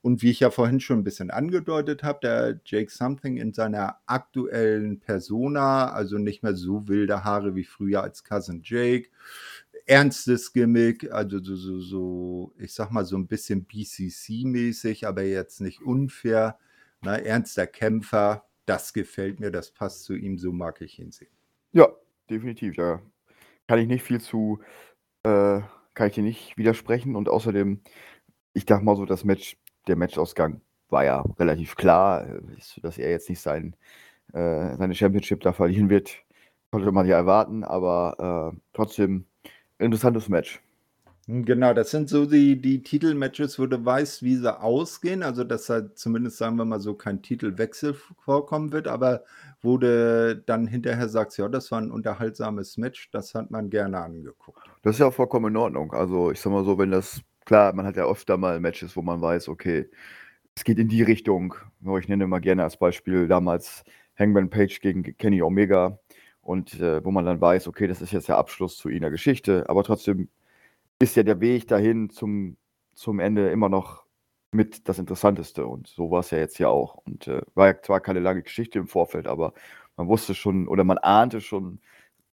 Speaker 1: Und wie ich ja vorhin schon ein bisschen angedeutet habe, der Jake Something in seiner aktuellen Persona, also nicht mehr so wilde Haare wie früher als Cousin Jake, ernstes Gimmick, also so, so, so, ich sag mal so ein bisschen BCC-mäßig, aber jetzt nicht unfair. Na, ernster Kämpfer, das gefällt mir, das passt zu ihm, so mag ich ihn sehen.
Speaker 2: Ja, definitiv. Da kann ich nicht viel zu, äh, kann ich dir nicht widersprechen. Und außerdem, ich dachte mal so, das Match, der Matchausgang war ja relativ klar, äh, dass er jetzt nicht sein, äh, seine Championship da verlieren wird. Konnte man ja erwarten, aber äh, trotzdem interessantes Match.
Speaker 1: Genau, das sind so die, die Titelmatches, wo du weißt, wie sie ausgehen. Also, dass da zumindest, sagen wir mal so, kein Titelwechsel vorkommen wird, aber wo du dann hinterher sagst, ja, das war ein unterhaltsames Match, das hat man gerne angeguckt.
Speaker 2: Das ist ja auch vollkommen in Ordnung. Also, ich sag mal so, wenn das, klar, man hat ja öfter mal Matches, wo man weiß, okay, es geht in die Richtung. Ich nenne mal gerne als Beispiel damals Hangman Page gegen Kenny Omega und äh, wo man dann weiß, okay, das ist jetzt der Abschluss zu ihrer Geschichte, aber trotzdem ist ja der Weg dahin zum, zum Ende immer noch mit das Interessanteste und so war es ja jetzt ja auch und äh, war ja zwar keine lange Geschichte im Vorfeld, aber man wusste schon oder man ahnte schon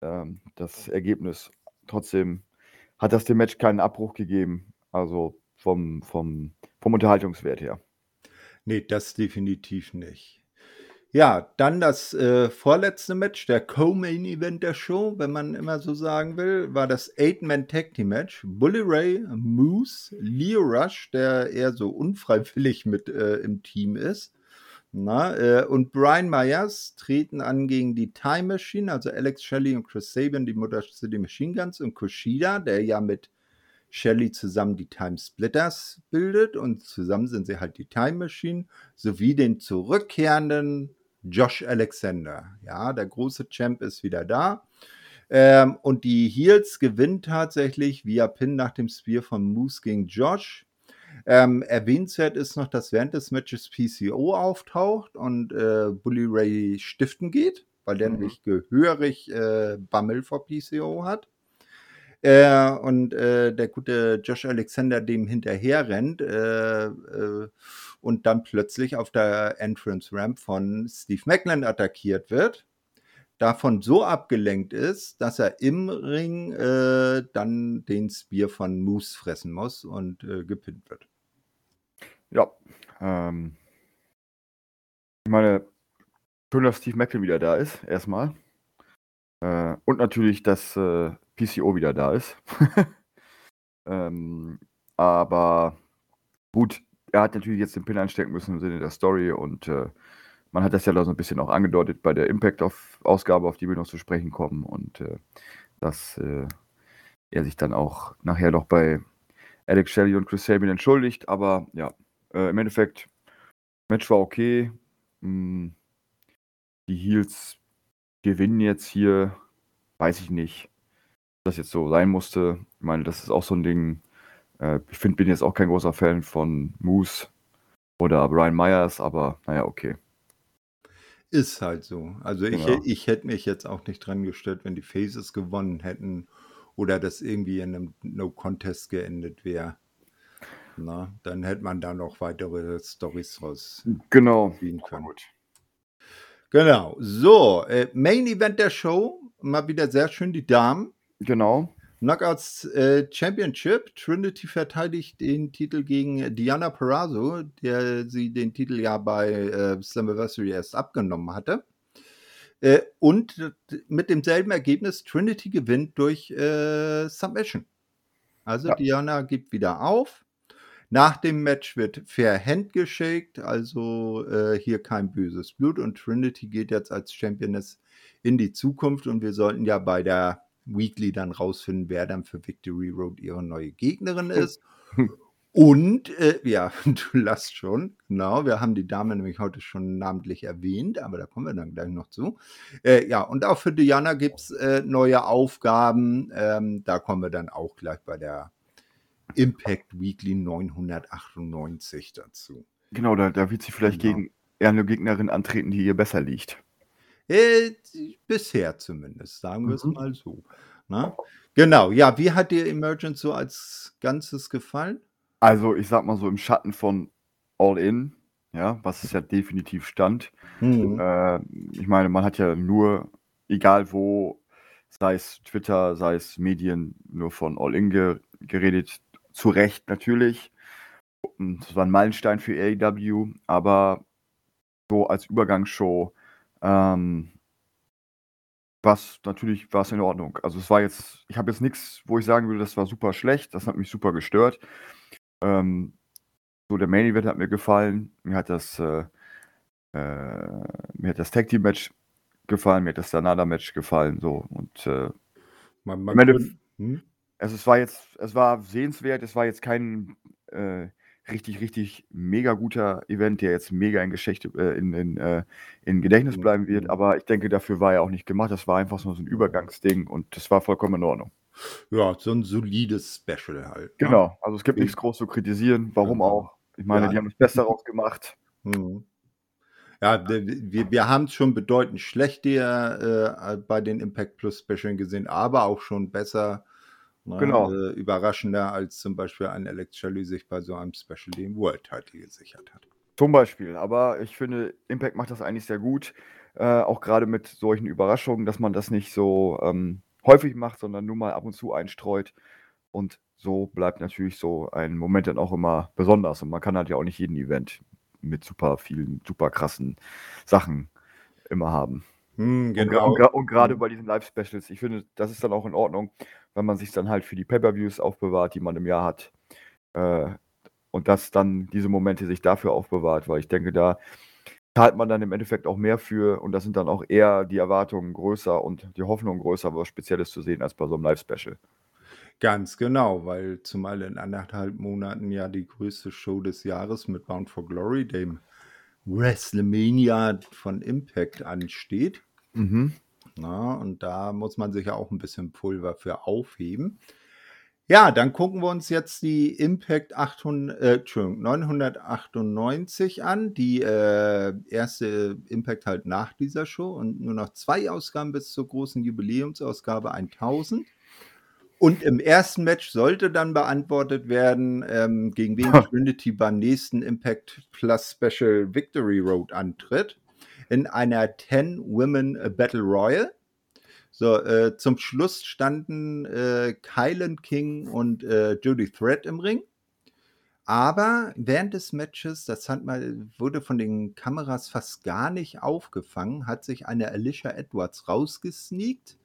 Speaker 2: ähm, das Ergebnis. Trotzdem hat das dem Match keinen Abbruch gegeben, also vom, vom, vom Unterhaltungswert her.
Speaker 1: Nee, das definitiv nicht. Ja, dann das äh, vorletzte Match, der Co-Main Event der Show, wenn man immer so sagen will, war das Eight-Man Tag Team Match. Bully Ray, Moose, Leo Rush, der eher so unfreiwillig mit äh, im Team ist. Na, äh, und Brian Myers treten an gegen die Time Machine, also Alex Shelley und Chris Sabin, die Mutter City Machine Guns und Kushida, der ja mit Shelley zusammen die Time Splitters bildet und zusammen sind sie halt die Time Machine, sowie den zurückkehrenden Josh Alexander. Ja, der große Champ ist wieder da. Ähm, und die Heels gewinnt tatsächlich via Pin nach dem Spear von Moose gegen Josh. Ähm, erwähnenswert ist noch, dass während des Matches PCO auftaucht und äh, Bully Ray stiften geht, weil der mhm. nämlich gehörig äh, Bammel vor PCO hat. Äh, und äh, der gute Josh Alexander dem hinterher rennt äh, äh, und dann plötzlich auf der Entrance Ramp von Steve Macklin attackiert wird. Davon so abgelenkt ist, dass er im Ring äh, dann den Spear von Moose fressen muss und äh, gepinnt wird.
Speaker 2: Ja, ähm, ich meine, schön, dass Steve Macklin wieder da ist, erstmal. Äh, und natürlich, dass äh, PCO wieder da ist. ähm, aber gut, er hat natürlich jetzt den Pin einstecken müssen im Sinne der Story und äh, man hat das ja da so ein bisschen auch angedeutet bei der Impact-Ausgabe, auf, die wir noch zu sprechen kommen und äh, dass äh, er sich dann auch nachher noch bei Alex Shelley und Chris Sabin entschuldigt, aber ja, äh, im Endeffekt, Match war okay. Hm, die Heels gewinnen jetzt hier, weiß ich nicht das jetzt so sein musste. Ich meine, das ist auch so ein Ding. Äh, ich find, bin jetzt auch kein großer Fan von Moose oder Brian Myers, aber naja, okay.
Speaker 1: Ist halt so. Also ich, ja. ich hätte mich jetzt auch nicht dran gestellt, wenn die Faces gewonnen hätten oder das irgendwie in einem No-Contest geendet wäre. Na, dann hätte man da noch weitere Stories raus
Speaker 2: genau.
Speaker 1: ziehen können. Gut. Genau. So, äh, Main Event der Show. Mal wieder sehr schön die Damen.
Speaker 2: Genau.
Speaker 1: Knockouts äh, Championship. Trinity verteidigt den Titel gegen Diana Perazzo, der sie den Titel ja bei äh, Slammiversary erst abgenommen hatte. Äh, und mit demselben Ergebnis, Trinity gewinnt durch äh, Submission. Also ja. Diana gibt wieder auf. Nach dem Match wird fair handgeschickt, also äh, hier kein böses Blut und Trinity geht jetzt als Championess in die Zukunft und wir sollten ja bei der Weekly dann rausfinden, wer dann für Victory Road ihre neue Gegnerin ist. Und äh, ja, du lasst schon, genau, wir haben die Dame nämlich heute schon namentlich erwähnt, aber da kommen wir dann gleich noch zu. Äh, ja, und auch für Diana gibt es äh, neue Aufgaben. Ähm, da kommen wir dann auch gleich bei der Impact Weekly 998 dazu.
Speaker 2: Genau, da, da wird sie vielleicht genau. gegen eine Gegnerin antreten, die ihr besser liegt.
Speaker 1: Äh, bisher zumindest, sagen wir es mhm. mal so. Na? Ne? Genau, ja, wie hat dir Emergence so als Ganzes gefallen?
Speaker 2: Also, ich sag mal so im Schatten von All In, ja, was es ja definitiv stand. Mhm. Äh, ich meine, man hat ja nur, egal wo, sei es Twitter, sei es Medien, nur von All In ge geredet. Zu Recht natürlich. Das war ein Meilenstein für AEW, aber so als Übergangsshow, ähm, was natürlich war es in Ordnung. Also es war jetzt, ich habe jetzt nichts, wo ich sagen würde, das war super schlecht, das hat mich super gestört. Ähm, so der Main Event hat mir gefallen, mir hat das, äh, äh, mir hat das Tag Team Match gefallen, mir hat das Danada Match gefallen, so und äh, man, man Ende, hm? also es war jetzt, es war sehenswert, es war jetzt kein äh, richtig, richtig mega guter Event, der jetzt mega in Geschichte, äh, in, in, äh, in Gedächtnis mhm. bleiben wird. Aber ich denke, dafür war er auch nicht gemacht. Das war einfach so ein Übergangsding und das war vollkommen in Ordnung.
Speaker 1: Ja, so ein solides Special halt.
Speaker 2: Ne? Genau, also es gibt nichts groß zu kritisieren. Warum genau. auch? Ich meine, ja. die haben das Beste daraus gemacht.
Speaker 1: Mhm. Ja, wir, wir haben es schon bedeutend schlechter äh, bei den Impact Plus Specialen gesehen, aber auch schon besser Ne? Genau. Äh, überraschender als zum Beispiel ein Alex Shelley sich bei so einem Special den World Title gesichert hat.
Speaker 2: Zum Beispiel, aber ich finde, Impact macht das eigentlich sehr gut, äh, auch gerade mit solchen Überraschungen, dass man das nicht so ähm, häufig macht, sondern nur mal ab und zu einstreut. Und so bleibt natürlich so ein Moment dann auch immer besonders. Und man kann halt ja auch nicht jeden Event mit super vielen, super krassen Sachen immer haben.
Speaker 1: Hm, genau.
Speaker 2: Und, und, und gerade hm. bei diesen Live-Specials, ich finde, das ist dann auch in Ordnung, wenn man sich dann halt für die Pay-Per-Views aufbewahrt, die man im Jahr hat. Äh, und dass dann diese Momente sich dafür aufbewahrt, weil ich denke, da zahlt man dann im Endeffekt auch mehr für und da sind dann auch eher die Erwartungen größer und die Hoffnung größer, was Spezielles zu sehen als bei so einem Live-Special.
Speaker 1: Ganz genau, weil zumal in anderthalb Monaten ja die größte Show des Jahres mit Bound for Glory, dem WrestleMania von Impact, ansteht. Mhm. Na, und da muss man sich ja auch ein bisschen Pulver für aufheben. Ja, dann gucken wir uns jetzt die Impact 800, äh, 998 an. Die äh, erste Impact halt nach dieser Show und nur noch zwei Ausgaben bis zur großen Jubiläumsausgabe 1000. Und im ersten Match sollte dann beantwortet werden, ähm, gegen wen Trinity beim nächsten Impact Plus Special Victory Road antritt in einer 10 Women Battle Royal. So, äh, zum Schluss standen äh, Kylan King und äh, Judy Thread im Ring. Aber während des Matches, das hat mal, wurde von den Kameras fast gar nicht aufgefangen, hat sich eine Alicia Edwards rausgesneakt,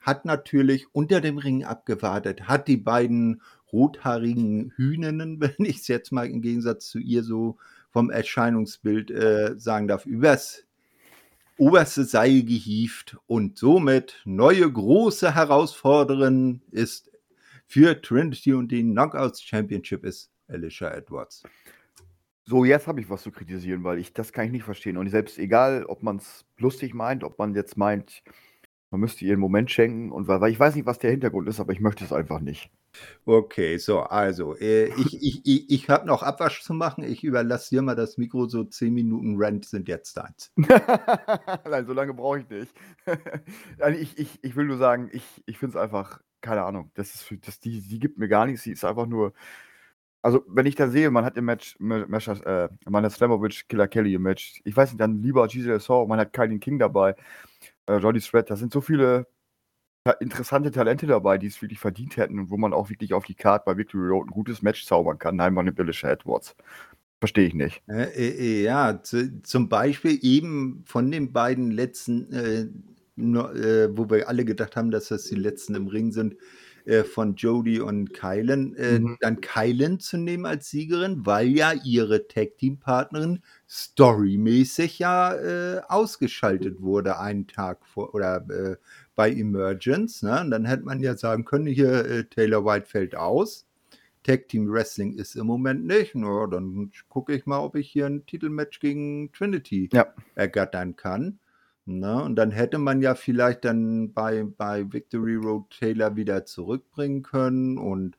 Speaker 1: hat natürlich unter dem Ring abgewartet, hat die beiden rothaarigen Hühninnen, wenn ich es jetzt mal im Gegensatz zu ihr so vom Erscheinungsbild äh, sagen darf, übers oberste Seil gehieft und somit neue große Herausforderin ist für Trinity und die Knockouts Championship ist Alicia Edwards.
Speaker 2: So, jetzt habe ich was zu kritisieren, weil ich das kann ich nicht verstehen. Und selbst egal, ob man es lustig meint, ob man jetzt meint, man müsste ihr einen Moment schenken und weil, weil ich weiß nicht, was der Hintergrund ist, aber ich möchte es einfach nicht.
Speaker 1: Okay, so, also, äh, ich, ich, ich, ich habe noch Abwasch zu machen. Ich überlasse dir mal das Mikro, so 10 Minuten Rent sind jetzt deins.
Speaker 2: Nein, so lange brauche ich nicht. also ich, ich, ich will nur sagen, ich, ich finde es einfach, keine Ahnung, das ist, das, die, die gibt mir gar nichts. Sie ist einfach nur. Also, wenn ich da sehe, man hat im Match, Match äh, man hat Slamovic, Killer Kelly im Match. Ich weiß nicht, dann lieber Jesus Saw, man hat Kylie King dabei äh, Roddy Thread, da sind so viele interessante Talente dabei, die es wirklich verdient hätten und wo man auch wirklich auf die Karte bei Victory Road ein gutes Match zaubern kann. Nein, man nimmt Alicia Edwards. Verstehe ich nicht.
Speaker 1: Äh, äh, ja, zu, zum Beispiel eben von den beiden letzten, äh, no, äh, wo wir alle gedacht haben, dass das die letzten im Ring sind, äh, von Jody und Kylan, äh, mhm. dann Kylan zu nehmen als Siegerin, weil ja ihre Tag-Team-Partnerin storymäßig ja äh, ausgeschaltet wurde einen Tag vor oder äh, bei Emergence. Ne? Und dann hätte man ja sagen können, hier äh, Taylor White fällt aus. Tag Team Wrestling ist im Moment nicht. Na, dann gucke ich mal, ob ich hier ein Titelmatch gegen Trinity ja. ergattern kann. Ne? Und dann hätte man ja vielleicht dann bei, bei Victory Road Taylor wieder zurückbringen können und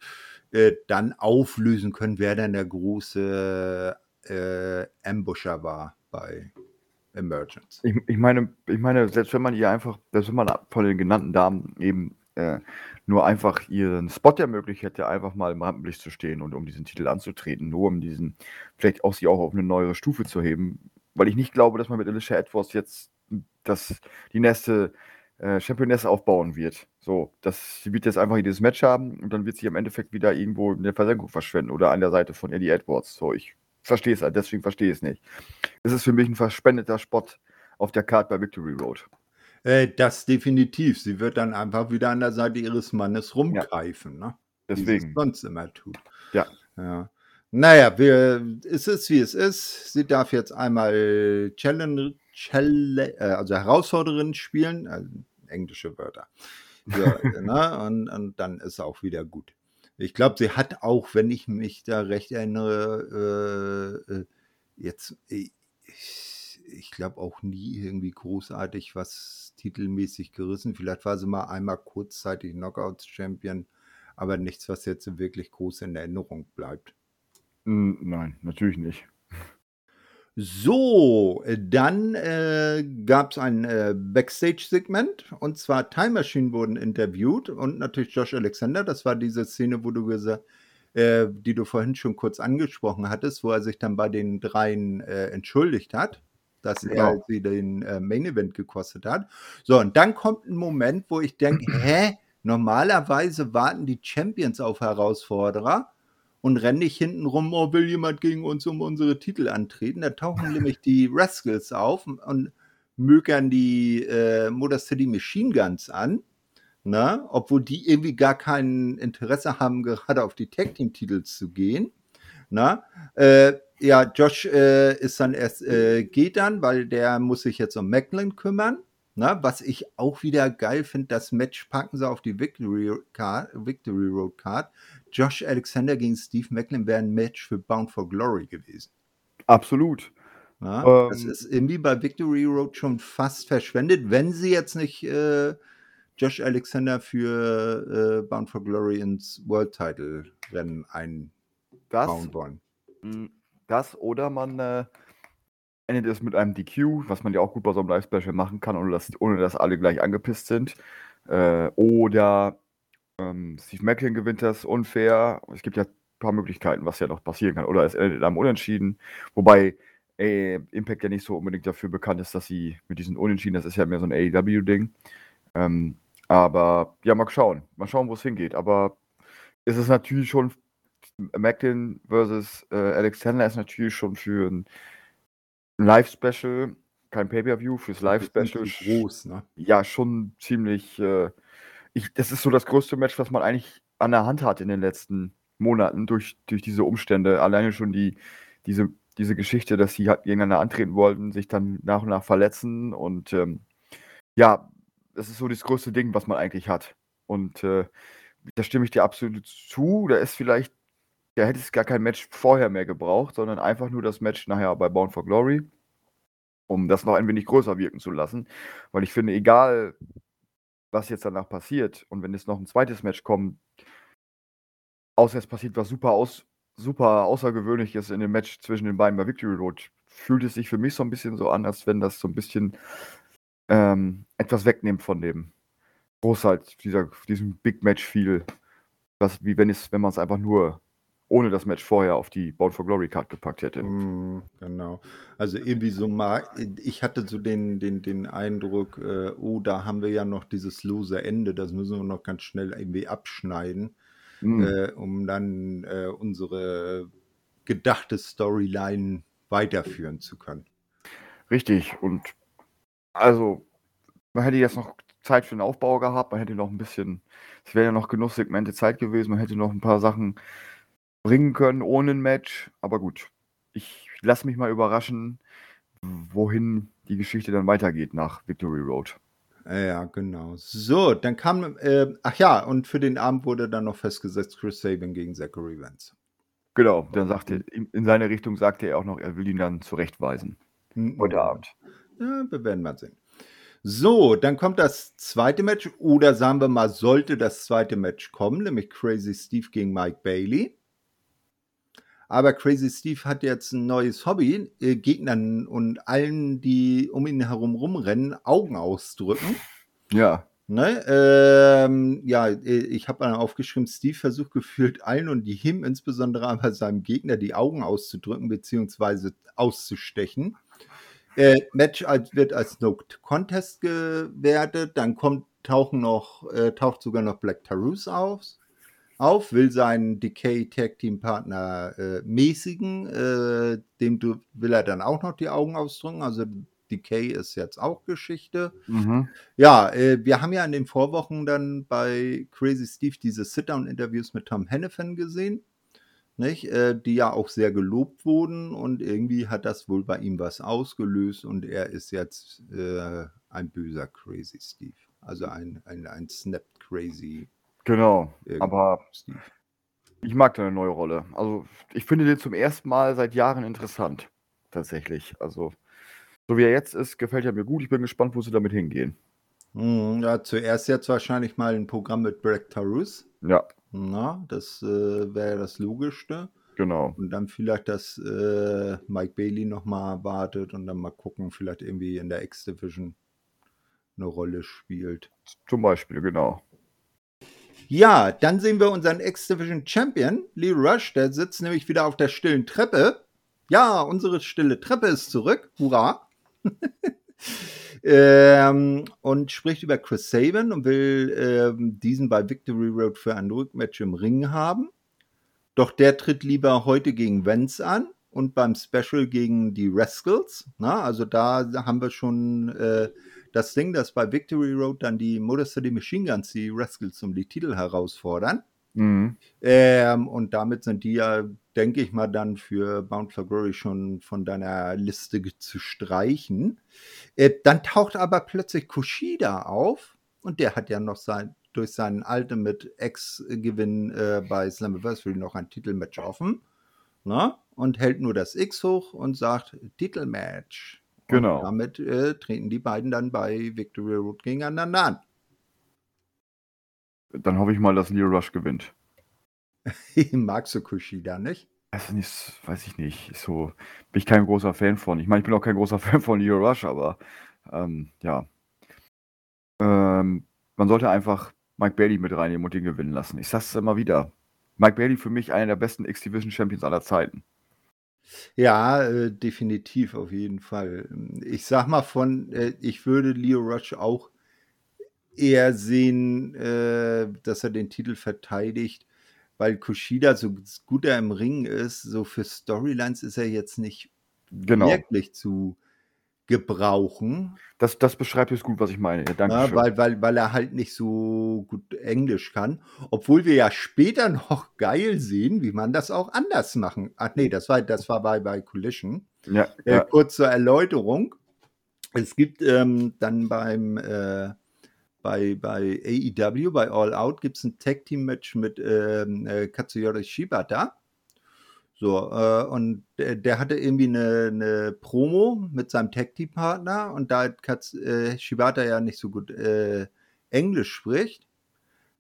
Speaker 1: äh, dann auflösen können, wer dann der große äh, Ambusher war. bei Emergence.
Speaker 2: Ich, ich, meine, ich meine, selbst wenn man ihr einfach, selbst wenn man von den genannten Damen eben äh, nur einfach ihren Spot ermöglicht hätte, einfach mal im Rampenlicht zu stehen und um diesen Titel anzutreten, nur um diesen, vielleicht auch sie auch auf eine neuere Stufe zu heben, weil ich nicht glaube, dass man mit Alicia Edwards jetzt das, die nächste äh, Championess aufbauen wird. So, dass sie wird jetzt einfach dieses Match haben und dann wird sie im Endeffekt wieder irgendwo in der Versenkung verschwinden oder an der Seite von Eddie Edwards. So, ich verstehe es halt, deswegen verstehe ich es nicht. Es ist für mich ein verspendeter Spot auf der Karte bei Victory Road.
Speaker 1: Äh, das definitiv. Sie wird dann einfach wieder an der Seite ihres Mannes rumgreifen, ja. ne?
Speaker 2: Deswegen.
Speaker 1: Wie sie sonst immer tut.
Speaker 2: Ja.
Speaker 1: ja. Naja, wir, es ist wie es ist. Sie darf jetzt einmal Challenge, Challenge äh, also Herausforderin spielen, also englische Wörter. So, ne? und, und dann ist auch wieder gut. Ich glaube, sie hat auch, wenn ich mich da recht erinnere, äh, äh, jetzt, ich, ich glaube auch nie irgendwie großartig was titelmäßig gerissen. Vielleicht war sie mal einmal kurzzeitig Knockouts-Champion, aber nichts, was jetzt wirklich groß in Erinnerung bleibt.
Speaker 2: Hm, nein, natürlich nicht.
Speaker 1: So, äh, dann äh, gab es ein äh, Backstage-Segment und zwar Time Machine wurden interviewt und natürlich Josh Alexander. Das war diese Szene, wo du gesagt äh, die du vorhin schon kurz angesprochen hattest, wo er sich dann bei den dreien äh, entschuldigt hat, dass genau. er sie den äh, Main Event gekostet hat. So, und dann kommt ein Moment, wo ich denke, hä? Normalerweise warten die Champions auf Herausforderer und rennen nicht hinten rum, oh, will jemand gegen uns um unsere Titel antreten. Da tauchen nämlich die Rascals auf und mögern die äh, Motor City Machine Guns an. Na, ne? obwohl die irgendwie gar kein Interesse haben, gerade auf die Tag Team Titel zu gehen. Na, ne? äh, ja, Josh äh, ist dann erst, äh, geht dann, weil der muss sich jetzt um Macklin kümmern. Na, ne? was ich auch wieder geil finde, das Match packen sie auf die Victory, Card, Victory Road Card. Josh Alexander gegen Steve Macklin wäre ein Match für Bound for Glory gewesen.
Speaker 2: Absolut.
Speaker 1: Ja, ähm, das ist irgendwie bei Victory Road schon fast verschwendet, wenn sie jetzt nicht äh, Josh Alexander für äh, Bound for Glory ins World Title Rennen einbauen
Speaker 2: das,
Speaker 1: wollen.
Speaker 2: Das oder man äh, endet es mit einem DQ, was man ja auch gut bei so einem Live-Special machen kann, ohne dass, ohne dass alle gleich angepisst sind. Äh, oder ähm, Steve Macklin gewinnt das unfair. Es gibt ja ein paar Möglichkeiten, was ja noch passieren kann. Oder es endet einem Unentschieden. Wobei äh, Impact ja nicht so unbedingt dafür bekannt ist, dass sie mit diesen Unentschieden, das ist ja mehr so ein AEW-Ding. Ähm, aber ja, mal schauen. Mal schauen, wo es hingeht. Aber es ist natürlich schon, Macklin versus äh, Alex Sandler ist natürlich schon für ein Live-Special, kein Pay-Per-View, fürs Live-Special.
Speaker 1: groß, ne?
Speaker 2: Ja, schon ziemlich äh, ich, das ist so das größte Match, was man eigentlich an der Hand hat in den letzten Monaten durch, durch diese Umstände. Alleine schon die, diese, diese Geschichte, dass sie halt gegeneinander antreten wollten, sich dann nach und nach verletzen und ähm, ja, das ist so das größte Ding, was man eigentlich hat. Und äh, da stimme ich dir absolut zu. Da ist vielleicht, da hätte es gar kein Match vorher mehr gebraucht, sondern einfach nur das Match nachher bei Born for Glory, um das noch ein wenig größer wirken zu lassen. Weil ich finde, egal was jetzt danach passiert. Und wenn jetzt noch ein zweites Match kommt, außer es passiert was super, aus, super Außergewöhnliches in dem Match zwischen den beiden bei Victory Road, fühlt es sich für mich so ein bisschen so an, als wenn das so ein bisschen ähm, etwas wegnimmt von dem Großheit, dieser, diesem Big Match viel, wie wenn es, wenn man es einfach nur ohne das Match vorher auf die Bound for Glory Card gepackt hätte.
Speaker 1: Mm, genau. Also irgendwie so mal, ich hatte so den, den, den Eindruck, äh, oh, da haben wir ja noch dieses lose Ende, das müssen wir noch ganz schnell irgendwie abschneiden, mm. äh, um dann äh, unsere gedachte Storyline weiterführen zu können.
Speaker 2: Richtig. Und also, man hätte jetzt noch Zeit für den Aufbau gehabt, man hätte noch ein bisschen, es wäre ja noch genug Segmente Zeit gewesen, man hätte noch ein paar Sachen bringen können ohne ein Match. Aber gut, ich lasse mich mal überraschen, wohin die Geschichte dann weitergeht nach Victory Road.
Speaker 1: Ja, genau. So, dann kam, äh, ach ja, und für den Abend wurde dann noch festgesetzt Chris Sabin gegen Zachary Vance.
Speaker 2: Genau, dann sagte in, in seine Richtung sagte er auch noch, er will ihn dann zurechtweisen.
Speaker 1: Mhm. Heute Abend. Ja, wir werden mal sehen. So, dann kommt das zweite Match, oder sagen wir mal, sollte das zweite Match kommen, nämlich Crazy Steve gegen Mike Bailey. Aber Crazy Steve hat jetzt ein neues Hobby, äh, Gegnern und allen, die um ihn herum rumrennen, Augen ausdrücken.
Speaker 2: Ja.
Speaker 1: Ne? Ähm, ja, äh, ich habe dann aufgeschrieben, Steve versucht gefühlt allen und ihm, insbesondere aber seinem Gegner, die Augen auszudrücken bzw. auszustechen. Äh, Match als, wird als No Contest gewertet, dann kommt, tauchen noch, äh, taucht sogar noch Black Taurus auf auf, will seinen Decay Tag Team Partner äh, mäßigen, äh, dem du, will er dann auch noch die Augen ausdrücken. Also Decay ist jetzt auch Geschichte. Mhm. Ja, äh, wir haben ja in den Vorwochen dann bei Crazy Steve diese Sit-Down-Interviews mit Tom Hennepin gesehen, nicht? Äh, die ja auch sehr gelobt wurden und irgendwie hat das wohl bei ihm was ausgelöst und er ist jetzt äh, ein böser Crazy Steve. Also ein, ein, ein Snap Crazy
Speaker 2: Genau, aber Steve. ich mag deine neue Rolle. Also, ich finde den zum ersten Mal seit Jahren interessant, tatsächlich. Also, so wie er jetzt ist, gefällt er mir gut. Ich bin gespannt, wo sie damit hingehen.
Speaker 1: Hm, ja, zuerst jetzt wahrscheinlich mal ein Programm mit Brett Tarus.
Speaker 2: Ja.
Speaker 1: Na, das äh, wäre das Logischste.
Speaker 2: Genau.
Speaker 1: Und dann vielleicht, dass äh, Mike Bailey nochmal wartet und dann mal gucken, vielleicht irgendwie in der X-Division eine Rolle spielt.
Speaker 2: Zum Beispiel, genau.
Speaker 1: Ja, dann sehen wir unseren X-Division Champion, Lee Rush, der sitzt nämlich wieder auf der stillen Treppe. Ja, unsere stille Treppe ist zurück. Hurra! ähm, und spricht über Chris Sabin und will ähm, diesen bei Victory Road für ein Rückmatch im Ring haben. Doch der tritt lieber heute gegen Vance an und beim Special gegen die Rascals. Na, also da haben wir schon äh, das Ding, dass bei Victory Road dann die Motor City Machine Guns die Rascals um die Titel herausfordern. Mhm. Ähm, und damit sind die ja, denke ich mal, dann für Bound for Glory schon von deiner Liste zu streichen. Äh, dann taucht aber plötzlich Kushida auf und der hat ja noch sein, durch seinen Ultimate X-Gewinn äh, bei Slammiversary noch ein Titelmatch offen. Na? Und hält nur das X hoch und sagt Titelmatch.
Speaker 2: Genau.
Speaker 1: Und damit äh, treten die beiden dann bei Victory Road gegeneinander an.
Speaker 2: Dann hoffe ich mal, dass Leo Rush gewinnt.
Speaker 1: Magst du Kushida nicht?
Speaker 2: Also nicht, weiß ich nicht. So bin ich kein großer Fan von. Ich meine, ich bin auch kein großer Fan von Leo Rush, aber ähm, ja. Ähm, man sollte einfach Mike Bailey mit reinnehmen und ihn gewinnen lassen. Ich sag's immer wieder. Mike Bailey für mich einer der besten X-Division Champions aller Zeiten.
Speaker 1: Ja, äh, definitiv auf jeden Fall. Ich sag mal von, äh, ich würde Leo Rush auch eher sehen, äh, dass er den Titel verteidigt, weil Kushida, so gut er im Ring ist, so für Storylines ist er jetzt nicht
Speaker 2: Genau.
Speaker 1: wirklich zu gebrauchen.
Speaker 2: Das, das beschreibt es gut, was ich meine. Ja, danke
Speaker 1: Ja,
Speaker 2: schön.
Speaker 1: weil, weil, weil er halt nicht so gut Englisch kann. Obwohl wir ja später noch geil sehen, wie man das auch anders machen. Ach nee, das war, das war bei, bei Collision.
Speaker 2: Ja,
Speaker 1: Äh,
Speaker 2: ja.
Speaker 1: kurz zur Erläuterung. Es gibt ähm, dann beim äh, bei, bei AEW, bei All Out, gibt es ein Tag Team Match mit ähm, äh, Katsuyori Shibata. So, äh, und der, hatte irgendwie eine, eine Promo mit seinem Tag Team Partner und da Kats, äh, Shibata ja nicht so gut äh, Englisch spricht,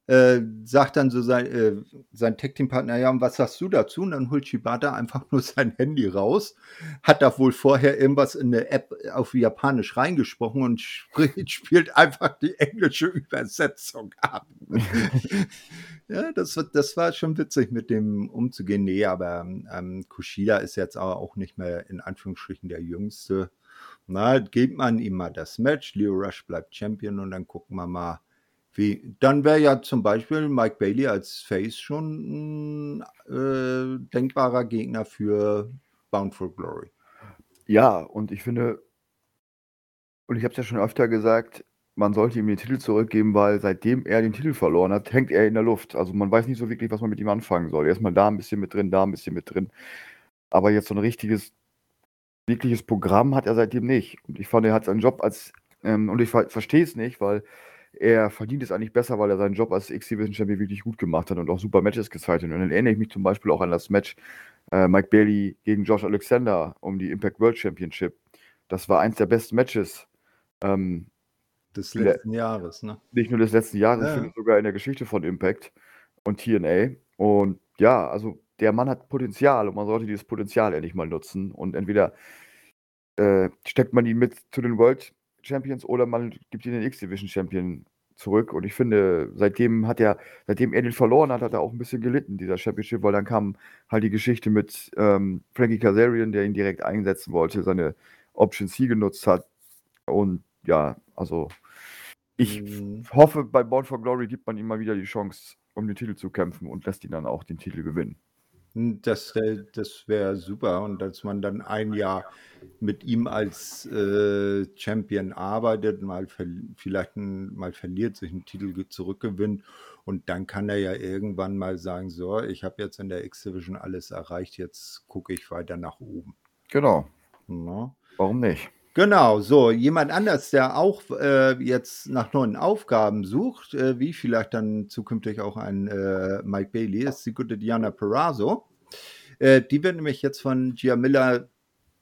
Speaker 1: äh, sagt dann so sein, äh, sein Tag Team Partner, ja, und was sagst du dazu? Und dann holt Shibata einfach nur sein Handy raus, hat da wohl vorher irgendwas in eine App auf Japanisch reingesprochen und spielt einfach die englische Übersetzung ab. ja, das, war- das war schon witzig, mit dem umzugehen. Nee, aber ähm, Kushida ist jetzt aber auch nicht mehr in Anführungsstrichen der Jüngste. Na, gibt man ihm mal das Match, Leo Rush bleibt Champion und dann gucken wir mal, wie. Dann wäre ja zum Beispiel Mike Bailey als Face schon ein äh, denkbarer Gegner für Bound for Glory.
Speaker 2: Ja, und ich finde, und ich habe es ja schon öfter gesagt, man sollte ihm den Titel zurückgeben, weil seitdem er den Titel verloren hat, hängt er in der Luft. Also man weiß nicht so wirklich, was man mit ihm anfangen soll. Erstmal da ein bisschen mit drin, da ein bisschen mit drin. Aber jetzt so ein richtiges, wirkliches Programm hat er seitdem nicht. Und ich fand, er hat seinen Job als, ähm, und ich ver verstehe es nicht, weil er verdient es eigentlich besser, weil er seinen Job als X-Division Champion wirklich gut gemacht hat und auch super Matches gezeigt hat. Und dann erinnere ich mich zum Beispiel auch an das Match äh, Mike Bailey gegen Josh Alexander um die Impact World Championship. Das war eins der besten Matches. Ähm,
Speaker 1: Des
Speaker 2: Le-
Speaker 1: letzten Jahres, ne?
Speaker 2: nicht nur des letzten Jahres,
Speaker 1: Ja,
Speaker 2: finde sogar in der Geschichte von Impact und TNA. Und ja, also der Mann hat Potenzial und man sollte dieses Potenzial endlich mal nutzen. Und entweder äh, steckt man ihn mit zu den World Champions oder man gibt ihn den X-Division Champion zurück. Und ich finde, seitdem hat er, seitdem er den verloren hat, hat er auch ein bisschen gelitten, dieser Championship, weil dann kam halt die Geschichte mit ähm, Frankie Kazarian, der ihn direkt einsetzen wollte, seine Option C genutzt hat. Und ja, also ich mhm. hoffe, bei Born for Glory gibt man ihm mal wieder die Chance, um den Titel zu kämpfen und lässt ihn dann auch den Titel gewinnen.
Speaker 1: Das, äh, das wäre super und dass man dann ein Jahr mit ihm als äh, Champion arbeitet, mal vielleicht ein, mal verliert, sich einen Titel zurückgewinnt und dann kann er ja irgendwann mal sagen, so, ich habe jetzt in der X-Division alles erreicht, jetzt gucke ich weiter nach oben.
Speaker 2: Genau. Na? Warum nicht?
Speaker 1: Genau, so jemand anders, der auch äh, jetzt nach neuen Aufgaben sucht, äh, wie vielleicht dann zukünftig auch ein äh, Mike Bailey, ist die gute Diana Perazzo. Äh, die wird nämlich jetzt von Gia Miller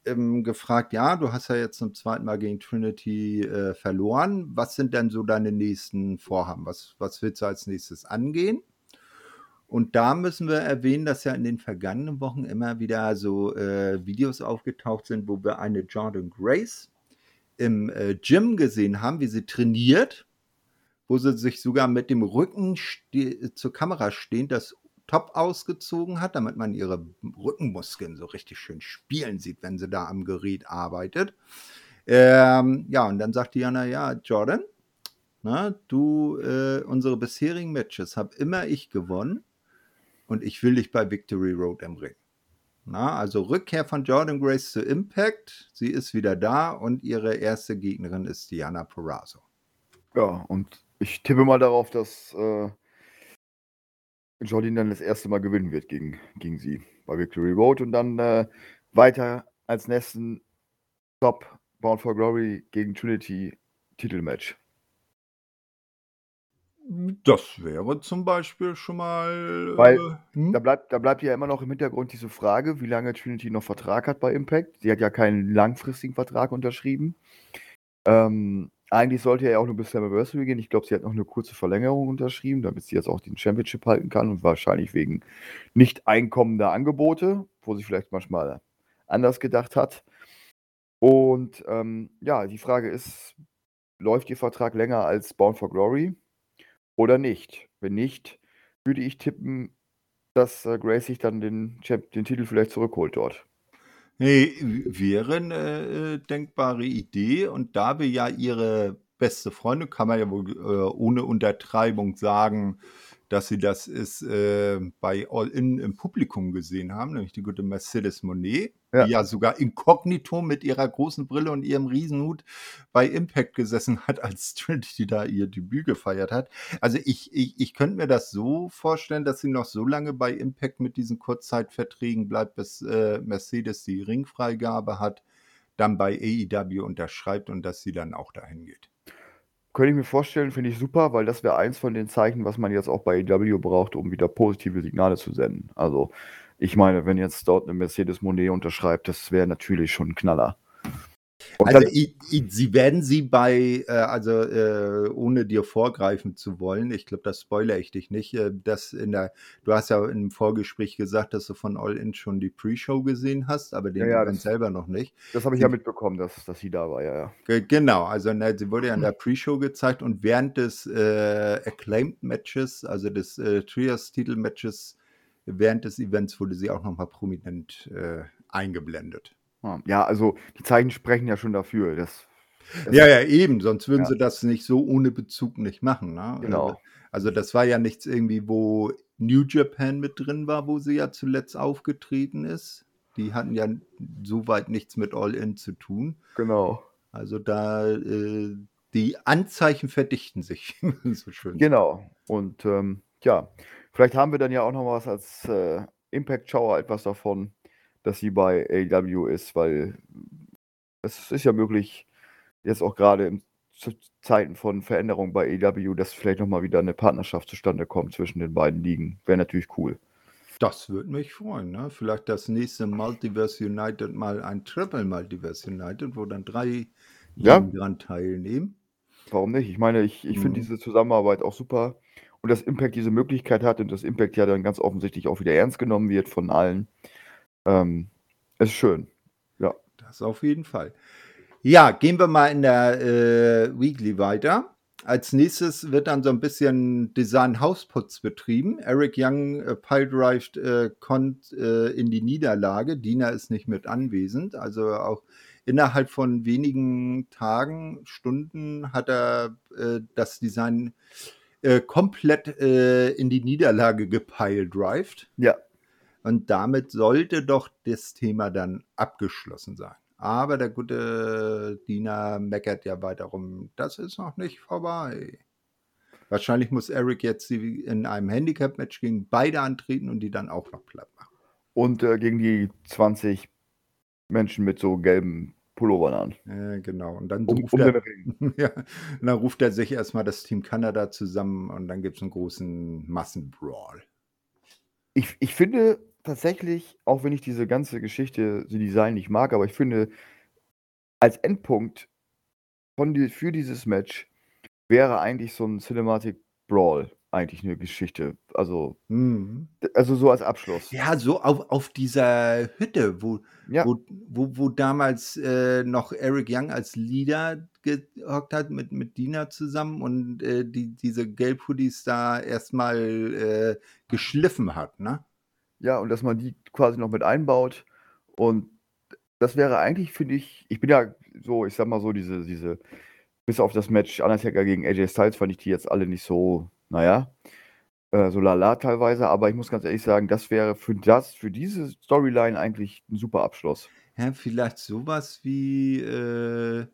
Speaker 1: ähm, gefragt, ja, du hast ja jetzt zum zweiten Mal gegen Trinity äh, verloren. Was sind denn so deine nächsten Vorhaben? Was, was willst du als nächstes angehen? Und da müssen wir erwähnen, dass ja in den vergangenen Wochen immer wieder so äh, Videos aufgetaucht sind, wo wir eine Jordan Grace im äh, Gym gesehen haben, wie sie trainiert, wo sie sich sogar mit dem Rücken zur Kamera stehend das Top ausgezogen hat, damit man ihre Rückenmuskeln so richtig schön spielen sieht, wenn sie da am Gerät arbeitet. Ähm, ja, und dann sagt Diana, ja, Jordan, na, du, äh, unsere bisherigen Matches habe immer ich gewonnen und ich will dich bei Victory Road im Ring. Na, also Rückkehr von Jordan Grace zu Impact. Sie ist wieder da und ihre erste Gegnerin ist Diana Perazzo.
Speaker 2: Ja, und ich tippe mal darauf, dass äh, Jordan dann das erste Mal gewinnen wird gegen, gegen sie bei Victory Road und dann äh, weiter als nächsten Top Bound for Glory gegen Trinity Titelmatch.
Speaker 1: Das wäre zum Beispiel schon mal.
Speaker 2: Weil äh, hm? da, bleibt, da bleibt ja immer noch im Hintergrund diese Frage, wie lange Trinity noch Vertrag hat bei Impact. Sie hat ja keinen langfristigen Vertrag unterschrieben. Ähm, eigentlich sollte er ja auch nur bis Slammiversary gehen. Ich glaube, sie hat noch eine kurze Verlängerung unterschrieben, damit sie jetzt auch den Championship halten kann und wahrscheinlich wegen nicht einkommender Angebote, wo sie vielleicht manchmal anders gedacht hat. Und ähm, ja, die Frage ist, läuft ihr Vertrag länger als Bound for Glory? Oder nicht. Wenn nicht, würde ich tippen, dass äh, Grace sich dann den, den Titel vielleicht zurückholt dort.
Speaker 1: Nee, wäre eine äh, denkbare Idee. Und da wir ja ihre beste Freundin, kann man ja wohl äh, ohne Untertreibung sagen, dass sie das ist äh, bei All In im Publikum gesehen haben, nämlich die gute Mercedes Monet, ja. die ja sogar inkognito mit ihrer großen Brille und ihrem Riesenhut bei Impact gesessen hat, als Trinity da ihr Debüt gefeiert hat. Also ich, ich, ich könnte mir das so vorstellen, dass sie noch so lange bei Impact mit diesen Kurzzeitverträgen bleibt, bis äh, Mercedes die Ringfreigabe hat, dann bei AEW unterschreibt und dass sie dann auch dahin geht.
Speaker 2: Könnte ich mir vorstellen, finde ich super, weil das wäre eins von den Zeichen, was man jetzt auch bei EW braucht, um wieder positive Signale zu senden. Also, ich meine, wenn jetzt dort eine Mercedes Monet unterschreibt, das wäre natürlich schon ein Knaller.
Speaker 1: Also ich, ich, sie werden sie bei, äh, also äh, ohne dir vorgreifen zu wollen, ich glaube, das spoilere ich dich nicht, äh, dass in der, du hast ja im Vorgespräch gesagt, dass du von All In schon die Pre-Show gesehen hast, aber den ja, ja, das, selber noch nicht.
Speaker 2: Das habe ich ja mitbekommen, dass, dass sie da war, ja,
Speaker 1: ja. Genau, also ne, sie wurde ja in der Pre-Show gezeigt und während des äh, Acclaimed Matches, also des äh, Trios-Titel-Matches, während des Events wurde sie auch nochmal prominent äh, eingeblendet.
Speaker 2: Ja, also die Zeichen sprechen ja schon dafür. Dass,
Speaker 1: dass ja, ja, eben, sonst würden ja. sie das nicht so ohne Bezug nicht machen. Ne?
Speaker 2: Genau.
Speaker 1: Also, also das war ja nichts irgendwie, wo New Japan mit drin war, wo sie ja zuletzt aufgetreten ist. Die hatten ja soweit nichts mit All In zu tun.
Speaker 2: Genau.
Speaker 1: Also da äh, die Anzeichen verdichten sich,
Speaker 2: so schön. Genau. Und ähm, ja, vielleicht haben wir dann ja auch noch was als äh, Impact-Schauer etwas davon, dass sie bei AEW ist, weil es ist ja möglich, jetzt auch gerade in Zeiten von Veränderungen bei AEW, dass vielleicht nochmal wieder eine Partnerschaft zustande kommt zwischen den beiden Ligen. Wäre natürlich cool.
Speaker 1: Das würde mich freuen. Ne? Vielleicht das nächste Multiverse United mal ein Triple Multiverse United, wo dann drei
Speaker 2: ja.
Speaker 1: dran teilnehmen.
Speaker 2: warum nicht? Ich meine, ich ich finde
Speaker 1: Mhm.
Speaker 2: diese Zusammenarbeit auch super und dass Impact diese Möglichkeit hat und dass Impact ja dann ganz offensichtlich auch wieder ernst genommen wird von allen. Ähm, ist schön. Ja.
Speaker 1: Das auf jeden Fall. Ja, gehen wir mal in der äh, Weekly weiter. Als nächstes wird dann so ein bisschen Design-Hausputz betrieben. Eric Young äh, piledrived äh, kommt äh, in die Niederlage. Dina ist nicht mit anwesend. Also auch innerhalb von wenigen Tagen, Stunden hat er äh, das Design äh, komplett äh, in die Niederlage gepiledrived.
Speaker 2: Ja.
Speaker 1: Und damit sollte doch das Thema dann abgeschlossen sein. Aber der gute Diener meckert ja weiter rum, das ist noch nicht vorbei. Wahrscheinlich muss Eric jetzt in einem Handicap-Match gegen beide antreten und die dann auch noch platt machen.
Speaker 2: Und äh, gegen die 20 Menschen mit so gelben Pullovern an.
Speaker 1: Äh, genau. Und dann,
Speaker 2: Um,
Speaker 1: ruft
Speaker 2: um
Speaker 1: er, ja, und dann ruft er sich erstmal das Team Kanada zusammen und dann gibt es einen großen Massenbrawl.
Speaker 2: Ich, ich finde tatsächlich, auch wenn ich diese ganze Geschichte, die Design nicht mag, aber ich finde, als Endpunkt von die, für dieses Match wäre eigentlich so ein Cinematic Brawl eigentlich eine Geschichte. Also,
Speaker 1: Mhm.
Speaker 2: also so als Abschluss.
Speaker 1: Ja, so auf, auf dieser Hütte, wo,
Speaker 2: Ja,
Speaker 1: wo, wo, wo damals äh, noch Eric Young als Leader gehockt hat mit, mit Dina zusammen und äh, die, diese Gelb-Hoodies da erstmal äh, geschliffen hat, ne?
Speaker 2: ja, und dass man die quasi noch mit einbaut. Und das wäre eigentlich, finde ich, ich bin ja so, ich sag mal so, diese, diese, bis auf das Match Undertaker gegen AJ Styles fand ich die jetzt alle nicht so, naja, äh, so lala teilweise, aber ich muss ganz ehrlich sagen, das wäre für das, für diese Storyline eigentlich ein super Abschluss.
Speaker 1: Ja, vielleicht sowas wie äh,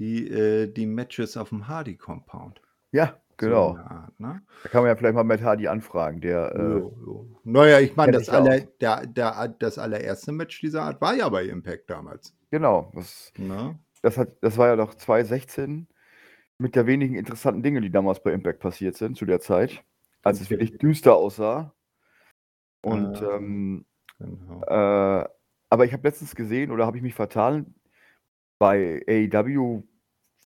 Speaker 1: die, äh, die Matches auf dem Hardy-Compound.
Speaker 2: Ja,
Speaker 1: So
Speaker 2: genau.
Speaker 1: der Art, ne?
Speaker 2: Da kann man ja vielleicht mal Matt Hardy anfragen, der, äh,
Speaker 1: Jo, jo. Naja, ich meine, das,
Speaker 2: ja
Speaker 1: aller, der, der, das allererste Match dieser Art war ja bei Impact damals.
Speaker 2: Genau, das,
Speaker 1: Ne?
Speaker 2: das, hat, das war ja doch 2016 mit der wenigen interessanten Dinge, die damals bei Impact passiert sind zu der Zeit, als es
Speaker 1: Okay.
Speaker 2: wirklich düster aussah. Und
Speaker 1: Ah.
Speaker 2: ähm,
Speaker 1: Genau.
Speaker 2: äh, aber ich habe letztens gesehen oder habe ich mich vertan, bei AEW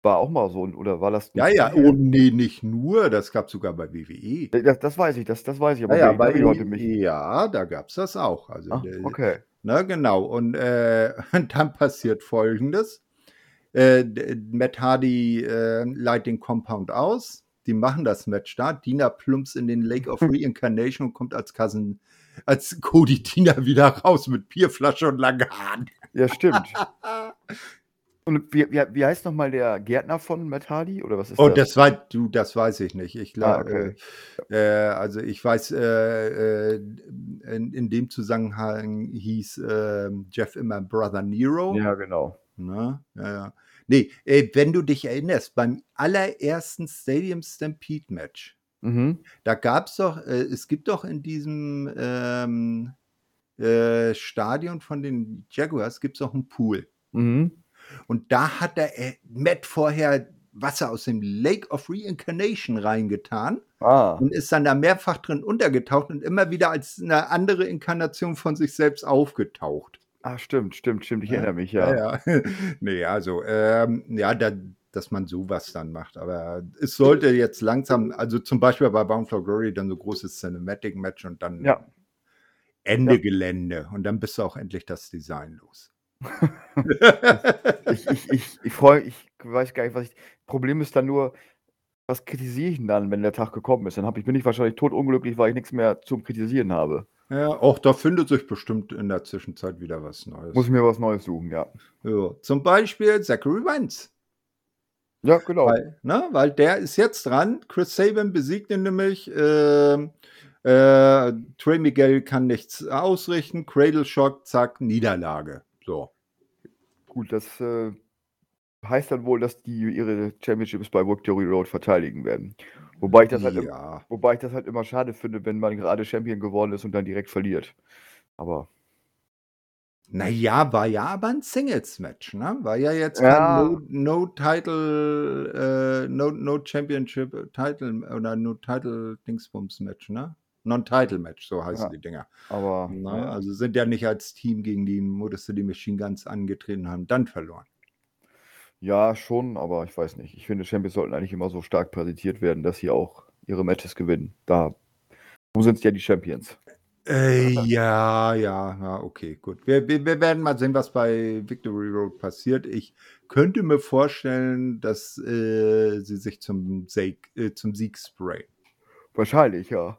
Speaker 2: war auch mal so, ein- oder war das
Speaker 1: Ja, ja, oh nee, nicht nur, das gab es sogar bei WWE.
Speaker 2: Das, das weiß ich, das, das weiß ich, aber
Speaker 1: Ja,
Speaker 2: bei mich.
Speaker 1: ja, da gab es das auch. Also, der-
Speaker 2: okay.
Speaker 1: ne, genau. Und, äh, dann passiert folgendes. Äh, Matt Hardy äh, leitet den Compound aus. Die machen das Match da. Dina plumps in den Lake of Reincarnation und kommt als Cousin, als Cody Dina wieder raus mit Bierflasche und langen Haaren.
Speaker 2: Ja, stimmt. Und wie, wie, wie heißt nochmal der Gärtner von Matt Hardy? Oder was ist
Speaker 1: Oh,
Speaker 2: das?
Speaker 1: das war, du, das weiß ich nicht. Ich
Speaker 2: Ah,
Speaker 1: glaube,
Speaker 2: okay.
Speaker 1: äh, also ich weiß, äh, äh, in, in dem Zusammenhang hieß äh, Jeff immer Brother Nero.
Speaker 2: Ja, genau.
Speaker 1: Ne? Ja, ja. Nee, äh, wenn du dich erinnerst, beim allerersten Stadium Stampede Match,
Speaker 2: Mhm.
Speaker 1: da gab es doch, äh, es gibt doch in diesem ähm, äh, Stadion von den Jaguars, gibt es doch einen Pool.
Speaker 2: Mhm.
Speaker 1: Und da hat der äh, Matt vorher Wasser aus dem Lake of Reincarnation reingetan
Speaker 2: Ah,
Speaker 1: und ist dann da mehrfach drin untergetaucht und immer wieder als eine andere Inkarnation von sich selbst aufgetaucht.
Speaker 2: ah, stimmt, stimmt, stimmt. Ich
Speaker 1: Ja,
Speaker 2: erinnere mich, ja.
Speaker 1: Ja, ja. nee, also, ähm, ja, da, dass man sowas dann macht. Aber es sollte jetzt langsam, also zum Beispiel bei Bound for Glory dann so großes Cinematic-Match und dann
Speaker 2: Ja.
Speaker 1: Ende. Gelände. Und dann bist du auch endlich das Design los.
Speaker 2: Ich, ich, ich, ich freue ich weiß gar nicht, was ich. Problem ist dann nur, was kritisiere ich denn dann, wenn der Tag gekommen ist? Dann hab ich, bin ich wahrscheinlich totunglücklich, weil ich nichts mehr zum Kritisieren habe.
Speaker 1: ja, auch da findet sich bestimmt in der Zwischenzeit wieder was Neues.
Speaker 2: Muss ich mir was Neues suchen, ja.
Speaker 1: ja, zum Beispiel Zachary Wentz.
Speaker 2: Ja, genau.
Speaker 1: Weil, ne, weil der ist jetzt dran. Chris Sabin besiegt ihn nämlich. ähm, äh, Trey Miguel kann nichts ausrichten. Cradle Shock, zack, Niederlage. So.
Speaker 2: Gut, das äh, heißt dann wohl, dass die ihre Championships bei Victory Road verteidigen werden. Wobei ich das halt,
Speaker 1: ja.
Speaker 2: wobei ich das halt immer schade finde, wenn man gerade Champion geworden ist und dann direkt verliert. Aber
Speaker 1: Naja, war ja aber ein Singles-Match, ne? War ja jetzt
Speaker 2: Ja.
Speaker 1: kein No, no Title, äh, no, no Championship äh, Title oder No Title Dingsbums-Match, ne? Non-Title-Match, so heißen
Speaker 2: Ja.
Speaker 1: die Dinger.
Speaker 2: aber
Speaker 1: Ne?
Speaker 2: naja.
Speaker 1: Also sind ja nicht als Team gegen die Motor City Machine Guns angetreten, haben dann verloren.
Speaker 2: Ja, schon, aber ich weiß nicht. Ich finde, Champions sollten eigentlich immer so stark präsentiert werden, dass sie auch ihre Matches gewinnen. Da wo sind ja die Champions?
Speaker 1: Äh, ja, ja, ja, okay, gut. Wir, wir, wir, werden mal sehen, was bei Victory Road passiert. Ich könnte mir vorstellen, dass äh, sie sich zum Sieg, äh, zum Sieg sprayen.
Speaker 2: Wahrscheinlich, ja.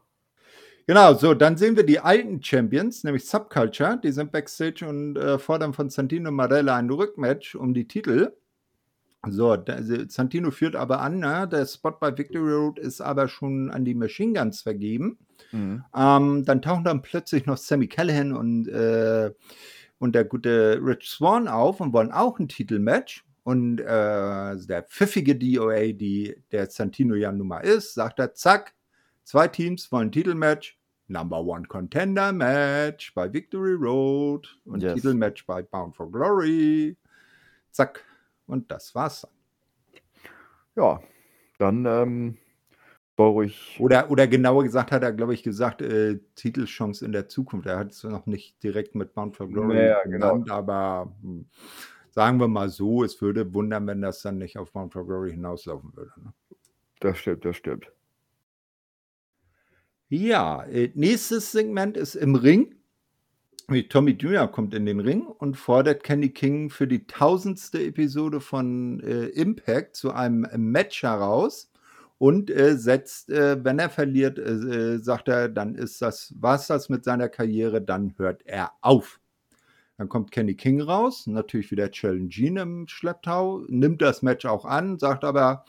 Speaker 1: Genau, so, dann sehen wir die alten Champions, nämlich Subculture, die sind backstage und äh, fordern von Santino Marella ein Rückmatch um die Titel. So, der, Santino führt aber an, ne? der Spot bei Victory Road ist aber schon an die Machine Guns vergeben. Mhm. Ähm, dann tauchen dann plötzlich noch Sammy Callahan und, äh, und der gute Rich Swan auf und wollen auch ein Titelmatch. Und äh, der pfiffige DOA, die der Santino ja nun mal ist, sagt er, zack, zwei Teams wollen Titelmatch, Number One Contender Match bei Victory Road und yes. Titelmatch bei Bound for Glory. Zack. Und das war's dann.
Speaker 2: Ja, dann ähm, ruhig.
Speaker 1: Oder, oder genauer gesagt hat er, glaube ich, gesagt, äh, Titelchance in der Zukunft. Er hat es noch nicht direkt mit Bound for Glory
Speaker 2: naja, genau. genannt,
Speaker 1: genau. aber hm, sagen wir mal so, es würde wundern, wenn das dann nicht auf Bound for Glory hinauslaufen würde. Ne?
Speaker 2: Das stimmt, das stimmt.
Speaker 1: Ja, äh, nächstes Segment ist im Ring. Tommy Jr. kommt in den Ring und fordert Kenny King für die tausendste Episode von äh, Impact zu einem Match heraus und äh, setzt, äh, wenn er verliert, äh, äh, sagt er, dann ist das, was das mit seiner Karriere, dann hört er auf. Dann kommt Kenny King raus, natürlich wieder Challenge im Schlepptau, nimmt das Match auch an, sagt aber,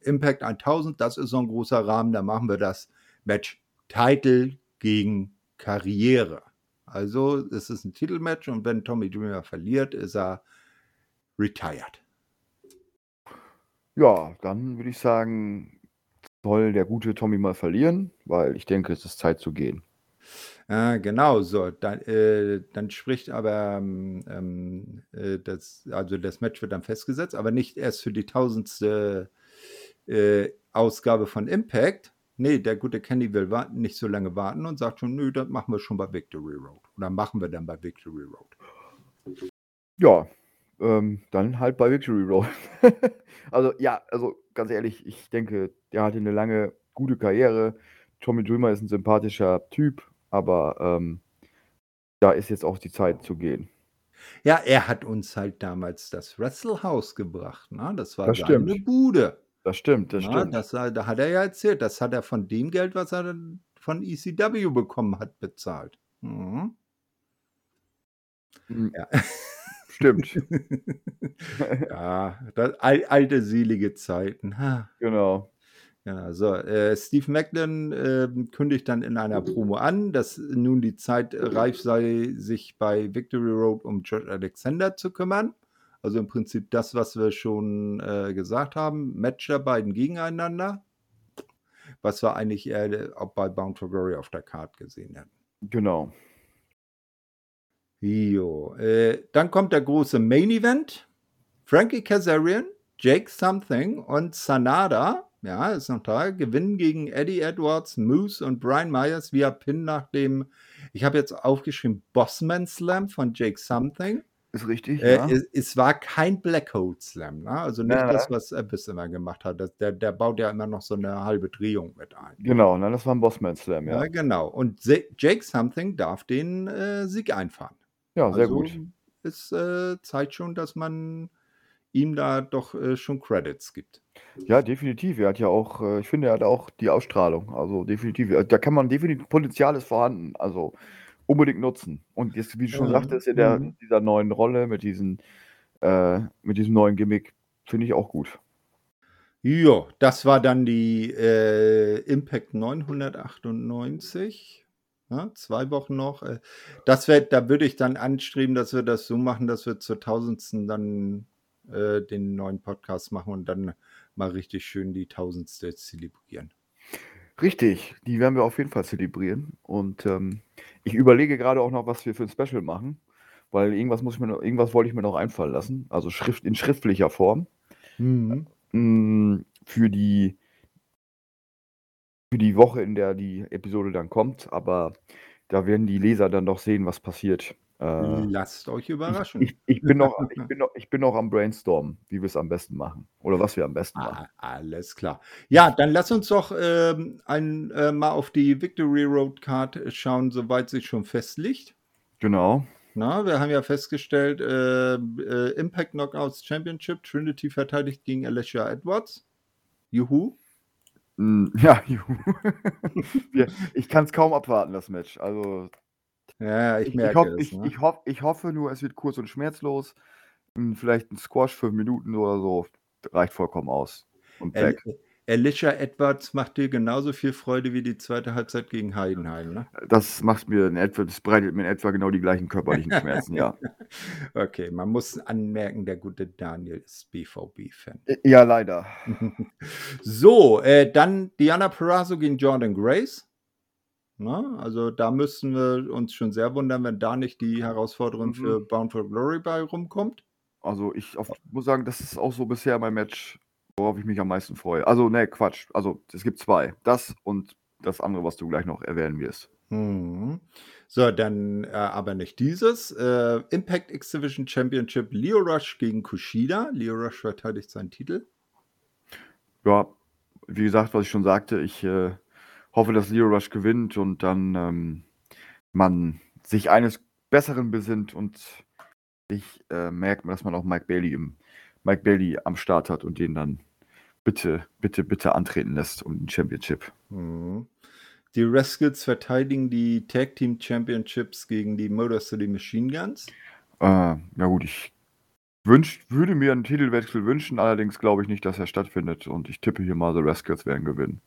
Speaker 1: Impact 1000, das ist so ein großer Rahmen, da machen wir das Match Title gegen Karriere. Also es ist ein Titelmatch und wenn Tommy Dreamer verliert, ist er retired.
Speaker 2: Ja, dann würde ich sagen, soll der gute Tommy mal verlieren, weil ich denke, es ist Zeit zu gehen.
Speaker 1: Ja, genau so. Dann, äh, dann spricht aber ähm, ähm, äh, das, also das Match wird dann festgesetzt, aber nicht erst für die tausendste äh, Ausgabe von Impact, Nee, der gute Kenny will nicht so lange warten und sagt schon, nö, das machen wir schon bei Victory Road. Oder machen wir dann bei Victory Road.
Speaker 2: Ja, ähm, dann halt bei Victory Road. also ja, also ganz ehrlich, ich denke, der hatte eine lange, gute Karriere. Tommy Dreamer ist ein sympathischer Typ, aber ähm, da ist jetzt auch die Zeit zu gehen.
Speaker 1: Ja, er hat uns halt damals das Wrestle House gebracht. Ne? Das war
Speaker 2: das seine
Speaker 1: stimmt. Bude.
Speaker 2: Das stimmt, das
Speaker 1: Ja,
Speaker 2: stimmt.
Speaker 1: das, da hat er ja erzählt, das hat er von dem Geld, was er von ECW bekommen hat, bezahlt. Mhm.
Speaker 2: Hm. Ja. Stimmt.
Speaker 1: ja, das, alte selige Zeiten. Ha.
Speaker 2: Genau.
Speaker 1: Ja, so, äh, Steve Macklin äh, kündigt dann in einer Promo an, dass nun die Zeit reif sei, sich bei Victory Road um George Alexander zu kümmern. Also im Prinzip das, was wir schon äh, gesagt haben. Match der beiden gegeneinander. Was wir eigentlich eher auch bei Bound for Glory auf der Card gesehen hätten.
Speaker 2: Genau.
Speaker 1: Jo. Äh, dann kommt der große Main Event. Frankie Kazarian, Jake Something und Sanada, ja, ist noch da, gewinnen gegen Eddie Edwards, Moose und Brian Myers via Pin nach dem, ich habe jetzt aufgeschrieben, Bossman Slam von Jake Something.
Speaker 2: Ist richtig,
Speaker 1: Äh, ja. es, es war kein Black Hole Slam, ne? Also nicht
Speaker 2: Ja,
Speaker 1: das, was Abyss immer gemacht hat. Das, der, der baut ja immer noch so eine halbe Drehung mit ein.
Speaker 2: Genau, ne, das war ein Bossman Slam,
Speaker 1: Ja,
Speaker 2: ja.
Speaker 1: genau. Und Jake Something darf den äh, Sieg einfahren.
Speaker 2: Ja, sehr
Speaker 1: Also
Speaker 2: gut.
Speaker 1: es äh, zeigt schon, dass man ihm da doch äh, schon Credits gibt.
Speaker 2: Ja, definitiv. Er hat ja auch, äh, ich finde, er hat auch die Ausstrahlung. Also definitiv. Da kann man definitiv, Potenzial ist vorhanden. Also unbedingt nutzen. Und jetzt, wie du schon
Speaker 1: Mhm.
Speaker 2: sagtest, in der,
Speaker 1: Mhm.
Speaker 2: dieser neuen Rolle mit, diesen, äh, mit diesem neuen Gimmick, finde ich auch gut.
Speaker 1: Ja, das war dann die äh, Impact 998. Ja, zwei Wochen noch. Äh, Das wär, da würde ich dann anstreben, dass wir das so machen, dass wir zur tausendsten dann äh, den neuen Podcast machen und dann mal richtig schön die tausendste zelebrieren.
Speaker 2: Richtig, die werden wir auf jeden Fall zelebrieren. Und ähm, ich überlege gerade auch noch, was wir für ein Special machen, weil irgendwas muss ich mir noch, irgendwas wollte ich mir noch einfallen lassen. Also Schrift in schriftlicher Form.
Speaker 1: Mhm.
Speaker 2: Mm, Für die, für die Woche, in der die Episode dann kommt, aber da werden die Leser dann doch sehen, was passiert.
Speaker 1: Äh, Lasst euch überraschen.
Speaker 2: Ich, ich, ich, bin noch, ich, bin noch, ich bin noch am Brainstorm, wie wir es am besten machen. Oder was wir am besten ah, machen.
Speaker 1: Alles klar. Ja, dann lass uns doch ähm, ein, äh, mal auf die Victory Road Card schauen, soweit sich schon festliegt.
Speaker 2: Genau.
Speaker 1: Na, wir haben ja festgestellt, äh, äh, Impact Knockouts Championship, Trinity verteidigt gegen Alicia Edwards. Juhu.
Speaker 2: Hm, ja, juhu. ich kann es kaum abwarten, das Match. Also
Speaker 1: ja, ich,
Speaker 2: ich,
Speaker 1: merke
Speaker 2: ich, hoff,
Speaker 1: es.
Speaker 2: Ich,
Speaker 1: Ne?
Speaker 2: ich, hoff, ich hoffe nur, es wird kurz und schmerzlos. Vielleicht ein Squash, fünf Minuten oder so. Reicht vollkommen aus. Und weg.
Speaker 1: Alicia Edwards macht dir genauso viel Freude wie die zweite Halbzeit gegen Heidenheim, ne?
Speaker 2: Das macht mir in etwa, das bereitet mir in etwa genau die gleichen körperlichen Schmerzen, ja.
Speaker 1: Okay, man muss anmerken, der gute Daniel ist BVB-Fan.
Speaker 2: Ja, leider.
Speaker 1: so, äh, dann Diana Perazzo gegen Jordan Grace. Na, also da müssen wir uns schon sehr wundern, wenn da nicht die Herausforderung mhm. für Bound for Glory bei rumkommt.
Speaker 2: Also ich auf, muss sagen, das ist auch so bisher mein Match, worauf ich mich am meisten freue. Also, ne, Quatsch. Also, es gibt zwei. Das und das andere, was du gleich noch erwähnen wirst.
Speaker 1: Mhm. So, dann äh, aber nicht dieses. Äh, Impact X Division Championship Leo Rush gegen Kushida. Leo Rush verteidigt seinen Titel.
Speaker 2: Ja, wie gesagt, was ich schon sagte, ich äh, hoffe, dass Leo Rush gewinnt und dann ähm, man sich eines Besseren besinnt und ich äh, merkt, dass man auch Mike Bailey im Mike Bailey am Start hat und den dann bitte, bitte, bitte antreten lässt um den Championship.
Speaker 1: Mhm. Die Rascals verteidigen die Tag Team Championships gegen die Motor City Machine Guns.
Speaker 2: Äh, ja gut, ich wünsch, würde mir einen Titelwechsel wünschen, allerdings glaube ich nicht, dass er stattfindet und ich tippe hier mal, The Rascals werden gewinnen.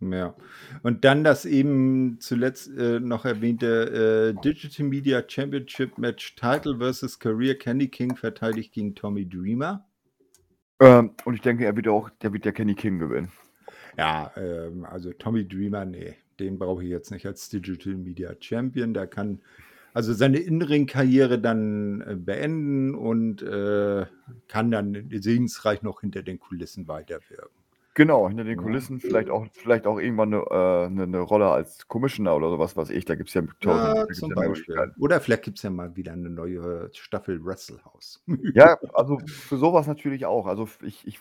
Speaker 1: Ja. Und dann das eben zuletzt äh, noch erwähnte äh, Digital Media Championship Match Title versus Career Kenny King verteidigt gegen Tommy Dreamer.
Speaker 2: Ähm, und ich denke, er wird auch, der wird der Kenny King gewinnen.
Speaker 1: Ja, ähm, also Tommy Dreamer, nee, den brauche ich jetzt nicht als Digital Media Champion. Der kann also seine Innenring-Karriere dann äh, beenden und äh, kann dann segensreich noch hinter den Kulissen weiterwirken.
Speaker 2: Genau, hinter den Kulissen vielleicht auch, vielleicht auch irgendwann eine, äh, 'ne 'ne Rolle als Commissioner oder sowas, was ich. Da gibt es ja tausend
Speaker 1: Ja, zum
Speaker 2: ja
Speaker 1: Beispiel. Oder vielleicht gibt es ja mal wieder eine neue Staffel Wrestle House.
Speaker 2: Ja, also für sowas natürlich auch. Also ich, ich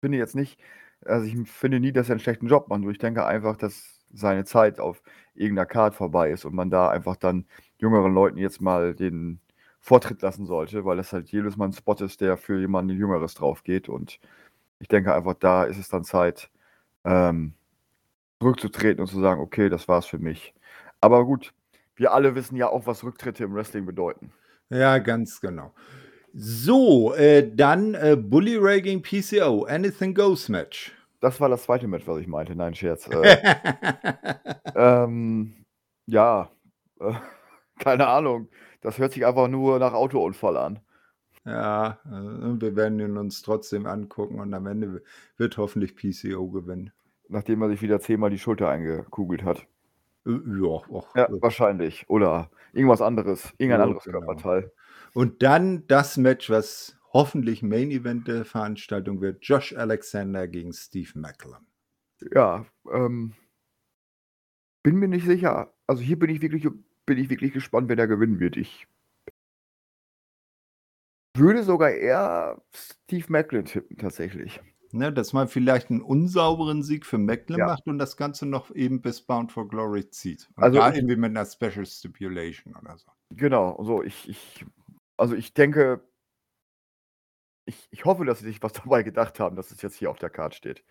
Speaker 2: finde jetzt nicht, also ich finde nie, dass er einen schlechten Job macht. Nur ich denke einfach, dass seine Zeit auf irgendeiner Card vorbei ist und man da einfach dann jüngeren Leuten jetzt mal den Vortritt lassen sollte, weil das halt jedes Mal ein Spot ist, der für jemanden Jüngeres drauf geht und ich denke einfach, da ist es dann Zeit, ähm, zurückzutreten und zu sagen, okay, das war's für mich. Aber gut, wir alle wissen ja auch, was Rücktritte im Wrestling bedeuten.
Speaker 1: Ja, ganz genau. So, äh, dann äh, Bully Ray gegen PCO, Anything Goes Match.
Speaker 2: Das war das zweite Match, was ich meinte. Nein, Scherz. Äh, ähm, ja, äh, keine Ahnung. Das hört sich einfach nur nach Autounfall an.
Speaker 1: Ja, äh, wir werden ihn uns trotzdem angucken und am Ende wird hoffentlich PCO gewinnen.
Speaker 2: Nachdem er sich wieder zehnmal die Schulter eingekugelt hat.
Speaker 1: Ja, och,
Speaker 2: Ja,
Speaker 1: äh,
Speaker 2: wahrscheinlich. Oder irgendwas anderes. Irgendein
Speaker 1: Ja,
Speaker 2: anderes
Speaker 1: genau.
Speaker 2: Körperteil.
Speaker 1: Und dann das Match, was hoffentlich Main Event der Veranstaltung wird: Josh Alexander gegen Steve Macklin.
Speaker 2: Ja, ähm bin mir nicht sicher. Also, hier bin ich wirklich bin ich wirklich gespannt, wer da gewinnen wird. Ich würde sogar eher Steve Macklin tippen, tatsächlich.
Speaker 1: Ne, dass man vielleicht einen unsauberen Sieg für Macklin
Speaker 2: Ja.
Speaker 1: macht und das Ganze noch eben bis Bound for Glory zieht. Und
Speaker 2: Also,
Speaker 1: da irgendwie mit einer Special Stipulation oder so.
Speaker 2: Genau, so ich ich also, ich denke ich ich hoffe, dass sie sich was dabei gedacht haben, dass es jetzt hier auf der Card steht.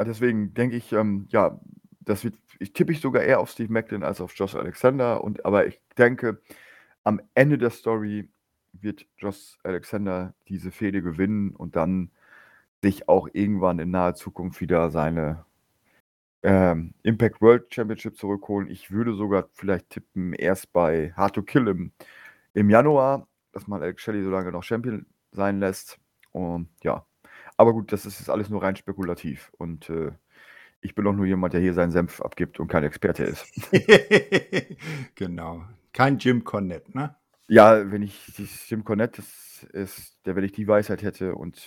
Speaker 2: Deswegen denke ich, ähm, ja, das wird ich tippe ich sogar eher auf Steve Macklin als auf Josh Alexander und aber ich denke, am Ende der Story wird Josh Alexander diese Fehde gewinnen und dann sich auch irgendwann in naher Zukunft wieder seine, ähm, Impact World Championship zurückholen. Ich würde sogar vielleicht tippen, erst bei Hard to Kill im im Januar, dass man Alex Shelley so lange noch Champion sein lässt. Und ja, aber gut, das ist alles nur rein spekulativ und, äh, ich bin auch nur jemand, der hier seinen Senf abgibt und kein Experte ist.
Speaker 1: Genau. Kein Jim Cornette, ne?
Speaker 2: Ja, wenn ich Jim Cornette das ist der wenn ich die Weisheit hätte und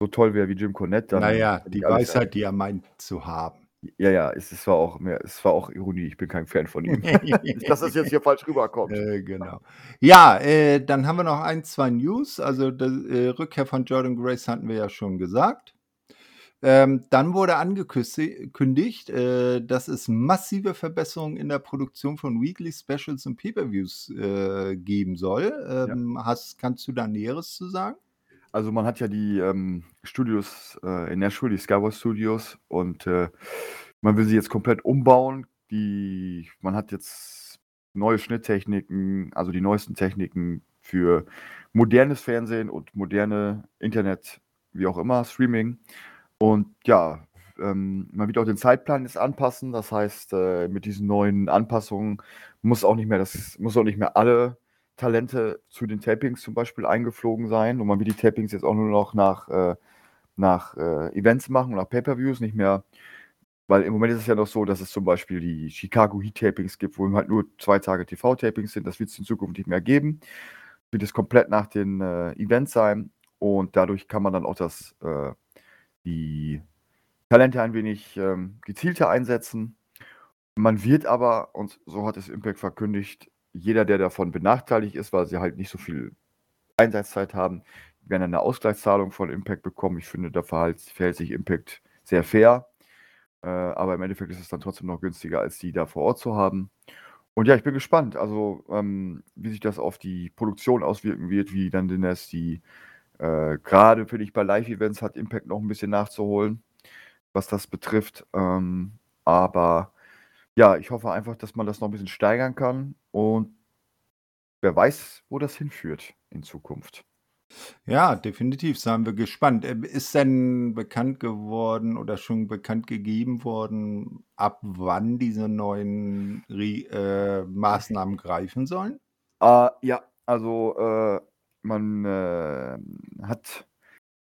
Speaker 2: so toll wäre wie Jim Cornette, dann
Speaker 1: Na ja,
Speaker 2: hätte
Speaker 1: die Weisheit, die er meint zu haben.
Speaker 2: Ja, ja, es es war auch mehr es war auch Ironie. Ich bin kein Fan von ihm. Dass das jetzt hier falsch rüberkommt.
Speaker 1: Äh, genau. Ja, äh, dann haben wir noch 1, 2 News. Also, d äh, Rückkehr von Jordan Grace hatten wir ja schon gesagt. Ähm, dann wurde angeküssi kündigt, äh, dass es massive Verbesserungen in der Produktion von Weekly Specials und Pay-per-Views, äh, geben soll.
Speaker 2: Ja.
Speaker 1: Ähm, hast kannst du da Näheres zu sagen?
Speaker 2: Also, man hat ja die, ähm, Studios, äh, in Nashville, die Skyward Studios und, äh, man will sie jetzt komplett umbauen. Die man hat jetzt neue Schnitttechniken, also die neuesten Techniken für modernes Fernsehen und moderne Internet, wie auch immer, Streaming. Und ja, ähm, man wird auch den Zeitplan jetzt anpassen. Das heißt, äh, mit diesen neuen Anpassungen muss auch nicht mehr das muss auch nicht mehr alle Talente zu den Tapings zum Beispiel eingeflogen sein und man will die Tapings jetzt auch nur noch nach, äh, nach äh, Events machen, nach Pay-per-Views, nicht mehr weil im Moment ist es ja noch so, dass es zum Beispiel die Chicago Heat Tapings gibt, wo halt nur zwei Tage TV-Tapings sind. Das wird es in Zukunft nicht mehr geben. Wird es komplett nach den äh, Events sein und dadurch kann man dann auch das, äh, die Talente ein wenig ähm, gezielter einsetzen. Man wird aber, und so hat es Impact verkündigt, jeder, der davon benachteiligt ist, weil sie halt nicht so viel Einsatzzeit haben, werden eine Ausgleichszahlung von Impact bekommen. Ich finde, da verhält, verhält sich Impact sehr fair. Äh, aber im Endeffekt ist es dann trotzdem noch günstiger, als die da vor Ort zu haben. Und ja, ich bin gespannt, also ähm, wie sich das auf die Produktion auswirken wird, wie dann Dines die äh, gerade finde ich bei Live-Events hat Impact noch ein bisschen nachzuholen, was das betrifft. Ähm, aber ja, ich hoffe einfach, dass man das noch ein bisschen steigern kann und wer weiß, wo das hinführt in Zukunft.
Speaker 1: Ja, definitiv, seien wir gespannt. Ähm, ist denn bekannt geworden oder schon bekannt gegeben worden, ab wann diese neuen Re äh, Maßnahmen greifen sollen?
Speaker 2: Äh, ja, also, äh, man, äh, hat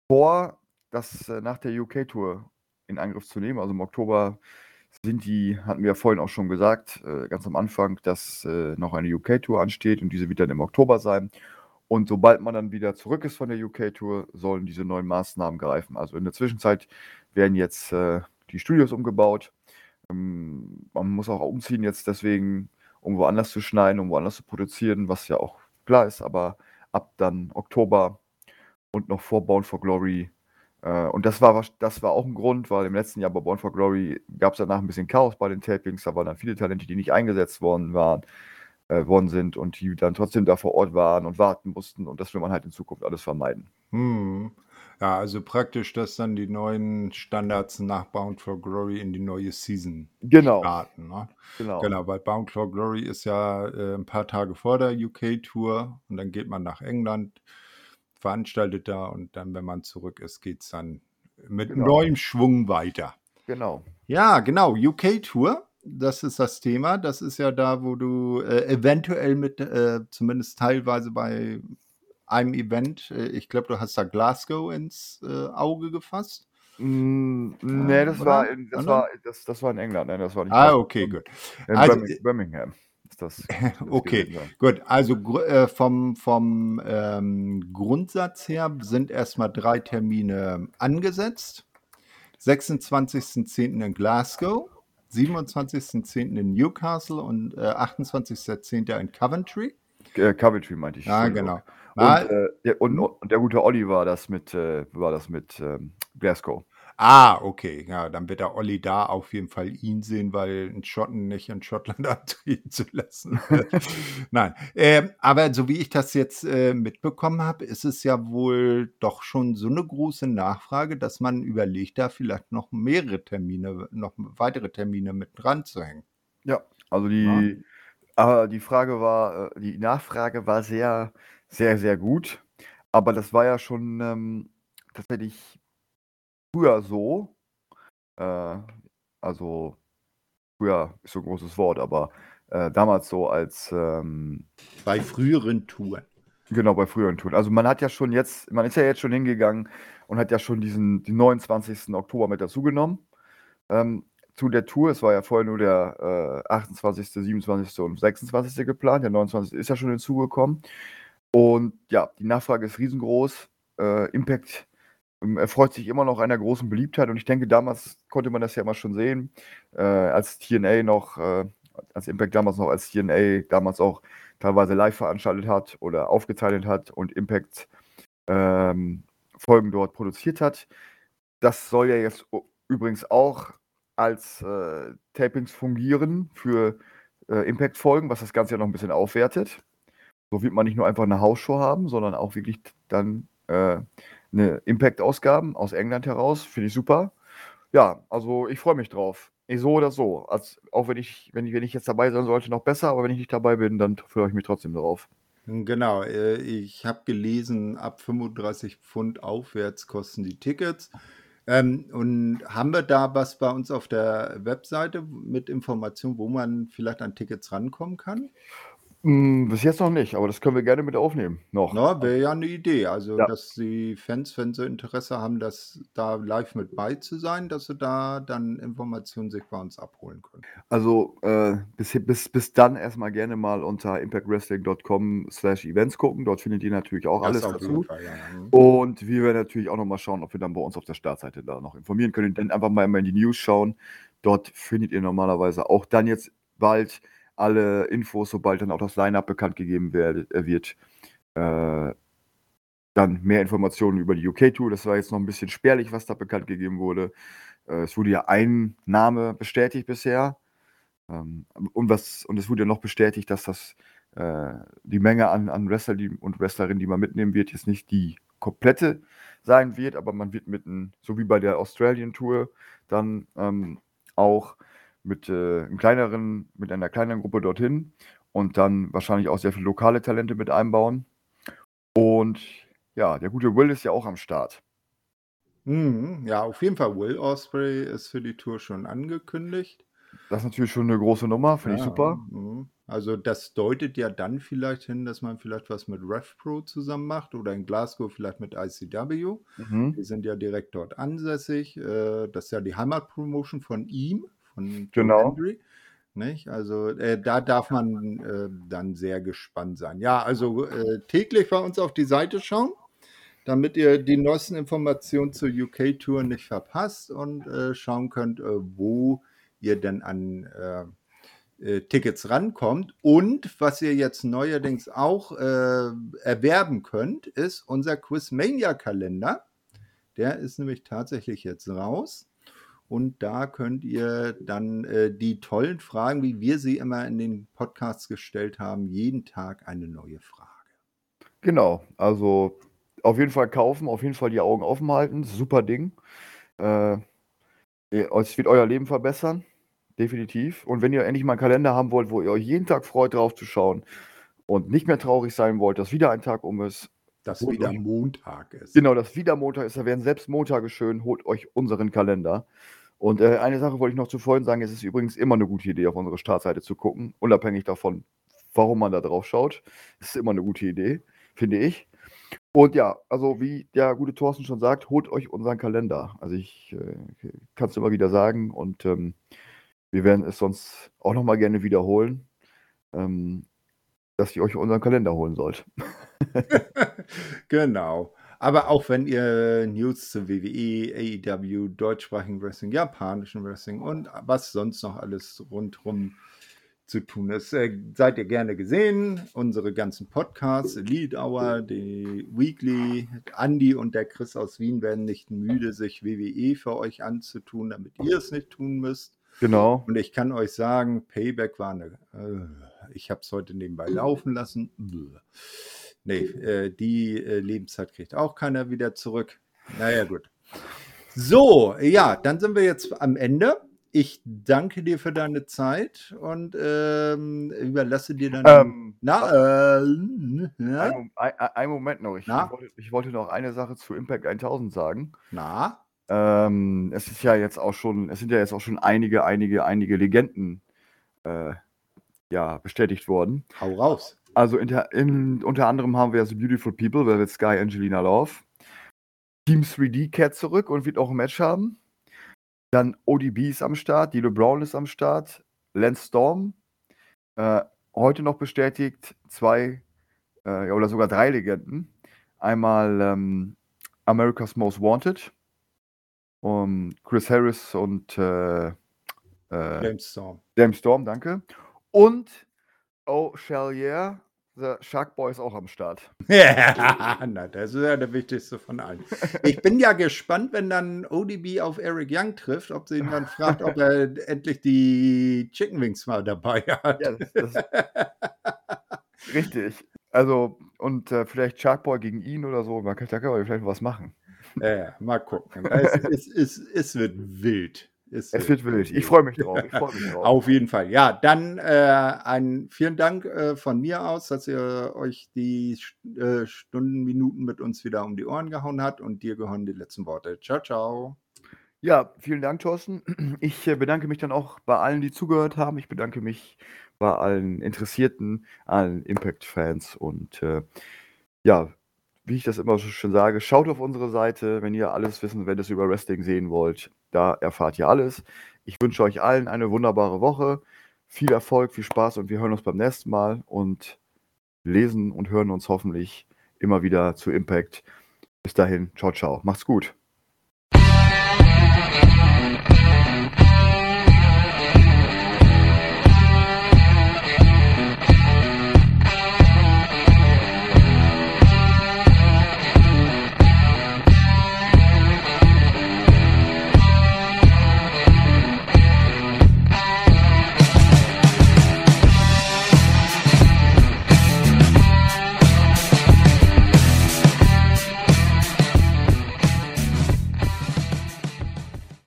Speaker 2: vor, das, äh, nach der UK-Tour in Angriff zu nehmen. Also, im Oktober sind die hatten wir ja vorhin auch schon gesagt, äh, ganz am Anfang, dass, äh, noch eine UK-Tour ansteht und diese wird dann im Oktober sein. Und sobald man dann wieder zurück ist von der UK-Tour, sollen diese neuen Maßnahmen greifen. Also, in der Zwischenzeit werden jetzt, äh, die Studios umgebaut. Ähm, man muss auch umziehen jetzt deswegen, um woanders zu schneiden, um woanders zu produzieren, was ja auch klar ist, aber ab dann Oktober und noch vor Bound for Glory äh, und das war das war auch ein Grund, weil im letzten Jahr bei Born for Glory gab es danach ein bisschen Chaos bei den Tapings. Da waren dann viele Talente, die nicht eingesetzt worden waren äh, worden sind und die dann trotzdem da vor Ort waren und warten mussten und das will man halt in Zukunft alles vermeiden.
Speaker 1: Mhm. Ja, also praktisch, dass dann die neuen Standards nach Bound for Glory in die neue Season
Speaker 2: Genau.
Speaker 1: starten, ne?
Speaker 2: Genau.
Speaker 1: Genau, weil Bound for Glory ist ja, äh, 'n paar Tage vor der UK-Tour und dann geht man nach England veranstaltet da und dann, wenn man zurück ist, geht es dann mit
Speaker 2: Genau.
Speaker 1: neuem Schwung weiter.
Speaker 2: Genau.
Speaker 1: Ja, genau, UK-Tour, das ist das Thema. Das ist ja da, wo du, äh, eventuell mit, äh, zumindest teilweise bei einem Event äh, ich glaube, du hast da Glasgow ins, äh, Auge gefasst?
Speaker 2: Hm, ne,
Speaker 1: Äh,
Speaker 2: das
Speaker 1: oder?
Speaker 2: war in das
Speaker 1: Oder?
Speaker 2: war das das war in England, ne? Das war nicht
Speaker 1: Ah, okay, gut.
Speaker 2: in
Speaker 1: Also,
Speaker 2: Birming
Speaker 1: äh
Speaker 2: Birmingham ist das das
Speaker 1: Okay, gut. Also äh, vom vom, ähm, Grundsatz her sind erst mal 3 Termine angesetzt. 26.10. in Glasgow, 27.10. in Newcastle und, äh, 28.10. in Coventry.
Speaker 2: Äh, Coventry meinte ich,
Speaker 1: Ja, genau.
Speaker 2: Und, äh, der und und der gute Olli war das mit äh, war das mit, ähm, Glasgow.
Speaker 1: Ah, okay. Ja, dann wird der Olli da auf jeden Fall ihn sehen, weil 'n Schotten nicht in Schottland antreten zu lassen. Nein, ähm, aber so wie ich das jetzt, äh, mitbekommen habe, ist es ja wohl doch schon so 'ne große Nachfrage, dass man überlegt, da vielleicht noch mehrere Termine noch weitere Termine mit dranzuhängen.
Speaker 2: Ja, also die aber die Frage war äh, die Nachfrage war sehr, sehr, sehr gut, aber das war ja schon, ähm, tatsächlich früher so. Äh, also früher ist so 'n großes Wort, aber, äh, damals so als, ähm
Speaker 1: Bei früheren Touren.
Speaker 2: Genau, bei früheren Touren. Also, man hat ja schon jetzt man ist ja jetzt schon hingegangen und hat ja schon diesen den 29. Oktober mit dazu genommen, ähm, zu der Tour. Es war ja vorher nur der, äh, 28., 27. und 26. geplant. Der 29. ist ja schon hinzugekommen. Und ja, die Nachfrage ist riesengroß. Äh, Impact ähm, erfreut sich immer noch einer großen Beliebtheit und ich denke, damals konnte man das ja immer schon sehen, äh, als TNA noch, äh, als Impact damals noch als TNA damals auch teilweise live veranstaltet hat oder aufgezeichnet hat und Impact ähm, Folgen dort produziert hat. Das soll ja jetzt übrigens auch als äh, Tapings fungieren für äh, Impact-Folgen, was das Ganze ja noch ein bisschen aufwertet. So wird man nicht nur einfach eine Hausshow haben, sondern auch wirklich dann äh, eine Impact-Ausgaben aus England heraus. Finde ich super. Ja, also ich freue mich drauf. So oder so. Als, auch wenn ich, wenn ich, wenn ich jetzt dabei sein sollte, noch besser, aber wenn ich nicht dabei bin, dann freue ich mich trotzdem drauf.
Speaker 1: Genau, äh, ich habe gelesen, ab 35 Pfund aufwärts kosten die Tickets. Ähm, und haben wir da was bei uns auf der Webseite mit Informationen, wo man vielleicht an Tickets rankommen kann?
Speaker 2: Hm, bis jetzt noch nicht, aber das können wir gerne mit aufnehmen noch.
Speaker 1: Na, wäre ja eine Idee. Also, Ja. dass die Fans, wenn sie Interesse haben, das da live mit bei zu sein, dass sie da dann Informationen sich bei uns abholen können.
Speaker 2: Also, äh, bis bis bis dann erstmal gerne mal unter impactwrestling.com/events gucken. Dort findet ihr natürlich auch alles dazu. Fall, ja. Mhm. Und wir werden natürlich auch noch mal schauen, ob wir dann bei uns auf der Startseite da noch informieren können. Dann einfach mal in die News schauen. Dort findet ihr normalerweise auch dann jetzt bald alle Infos, sobald dann auch das Line-Up bekannt gegeben äh, wird. Äh, dann mehr Informationen über die UK-Tour. Das war jetzt noch ein bisschen spärlich, was da bekannt gegeben wurde. Äh, es wurde ja ein Name bestätigt bisher. Ähm, und, was, und es wurde ja noch bestätigt, dass das äh, die Menge an, an Wrestler die, und Wrestlerinnen, die man mitnehmen wird, jetzt nicht die komplette sein wird, aber man wird mit, ein, so wie bei der Australian Tour, dann ähm, auch mit, äh, einem kleineren, mit einer kleineren Gruppe dorthin und dann wahrscheinlich auch sehr viele lokale Talente mit einbauen. Und ja, der gute Will ist ja auch am Start.
Speaker 1: Mhm, ja, auf jeden Fall. Will Osprey ist für die Tour schon angekündigt.
Speaker 2: Das ist natürlich schon eine große Nummer, finde ja, ich super.
Speaker 1: Mhm. Also das deutet ja dann vielleicht hin, dass man vielleicht was mit RevPro zusammen macht oder in Glasgow vielleicht mit ICW. Mhm. Die sind ja direkt dort ansässig. Äh, das ist ja die Heimatpromotion von ihm, von
Speaker 2: genau. Hendry.
Speaker 1: Nicht? Also äh, da darf man äh, dann sehr gespannt sein. Ja, also äh, täglich bei uns auf die Seite schauen, damit ihr die neuesten Informationen zur UK-Tour nicht verpasst und äh, schauen könnt, äh, wo ihr denn an äh, Tickets rankommt. Und was ihr jetzt neuerdings auch erwerben könnt, ist unser Quizmania-Kalender. Der ist nämlich tatsächlich jetzt raus. Und da könnt ihr dann äh, die tollen Fragen, wie wir sie immer in den Podcasts gestellt haben, jeden Tag eine neue Frage.
Speaker 2: Genau, also auf jeden Fall kaufen, auf jeden Fall die Augen offen halten. Super Ding. Äh, es wird euer Leben verbessern, definitiv. Und wenn ihr endlich mal einen Kalender haben wollt, wo ihr euch jeden Tag freut, drauf zu schauen und nicht mehr traurig sein wollt, dass wieder ein Tag um ist,
Speaker 1: dass wieder euch, Montag ist.
Speaker 2: Genau, dass wieder Montag ist. Da werden selbst Montage schön. Holt euch unseren Kalender. Und äh, eine Sache wollte ich noch zuvor sagen: Es ist übrigens immer eine gute Idee, auf unsere Startseite zu gucken, unabhängig davon, warum man da drauf schaut. Es ist immer eine gute Idee, finde ich. Und ja, also wie der gute Thorsten schon sagt, holt euch unseren Kalender. Also ich äh, kann es immer wieder sagen und ähm, wir werden es sonst auch nochmal gerne wiederholen, ähm, dass ihr euch unseren Kalender holen sollt.
Speaker 1: genau. Aber auch wenn ihr News zu WWE, AEW, deutschsprachigen Wrestling, japanischen Wrestling und was sonst noch alles rundherum zu tun ist, äh, seid ihr gerne gesehen. Unsere ganzen Podcasts, Lead Hour, die Weekly, Andy und der Chris aus Wien werden nicht müde, sich WWE für euch anzutun, damit ihr es nicht tun müsst.
Speaker 2: Genau.
Speaker 1: Und ich kann euch sagen, Payback war eine. Äh, ich habe es heute nebenbei laufen lassen. Bläh. Nee, äh, die äh, Lebenszeit kriegt auch keiner wieder zurück. Naja, gut. So, ja, dann sind wir jetzt am Ende. Ich danke dir für deine Zeit und ähm, überlasse dir dann. Ähm,
Speaker 2: na, äh, na? Ein, ein, ein, Moment noch. Ich, ich, wollte, ich, wollte, noch eine Sache zu Impact 1000 sagen.
Speaker 1: Na?
Speaker 2: Ähm, es ist ja jetzt auch schon, es sind ja jetzt auch schon einige, einige, einige Legenden äh, ja, bestätigt worden.
Speaker 1: Hau raus.
Speaker 2: Also in der, in, unter anderem haben wir The Beautiful People, Velvet Sky, Angelina Love. Team 3D kehrt zurück und wird auch ein Match haben. Dann ODB ist am Start, Dilo Brown ist am Start, Lance Storm. Äh, heute noch bestätigt zwei äh, oder sogar drei Legenden. Einmal ähm, America's Most Wanted. Um, Chris Harris und äh, äh,
Speaker 1: James Storm.
Speaker 2: James Storm, danke. Und Oh Chalier, The Shark Boy ist auch am Start.
Speaker 1: Ja, na, das ist ja der wichtigste von allen. Ich bin ja gespannt, wenn dann ODB auf Eric Young trifft, ob sie ihn dann fragt, ob er endlich die Chicken Wings mal dabei hat. Ja, das, das
Speaker 2: richtig. Also, und äh, vielleicht Sharkboy gegen ihn oder so, man kann, da kann man vielleicht was machen.
Speaker 1: Ja, mal gucken. Es, es, es, es wird wild.
Speaker 2: Es, es wird wild. Ich freue mich drauf. Ich freu mich drauf.
Speaker 1: Auf jeden Fall. Ja, dann äh, ein vielen Dank äh, von mir aus, dass ihr euch die äh, Stunden, Minuten mit uns wieder um die Ohren gehauen habt und dir gehören die letzten Worte. Ciao, ciao.
Speaker 2: Ja, vielen Dank, Thorsten. Ich äh, bedanke mich dann auch bei allen, die zugehört haben. Ich bedanke mich bei allen Interessierten, allen Impact-Fans und äh, ja, wie ich das immer so schön sage, schaut auf unsere Seite, wenn ihr alles wissen, wenn ihr es über Wrestling sehen wollt. Da erfahrt ihr alles. Ich wünsche euch allen eine wunderbare Woche. Viel Erfolg, viel Spaß und wir hören uns beim nächsten Mal und lesen und hören uns hoffentlich immer wieder zu Impact. Bis dahin, ciao, ciao. Macht's gut.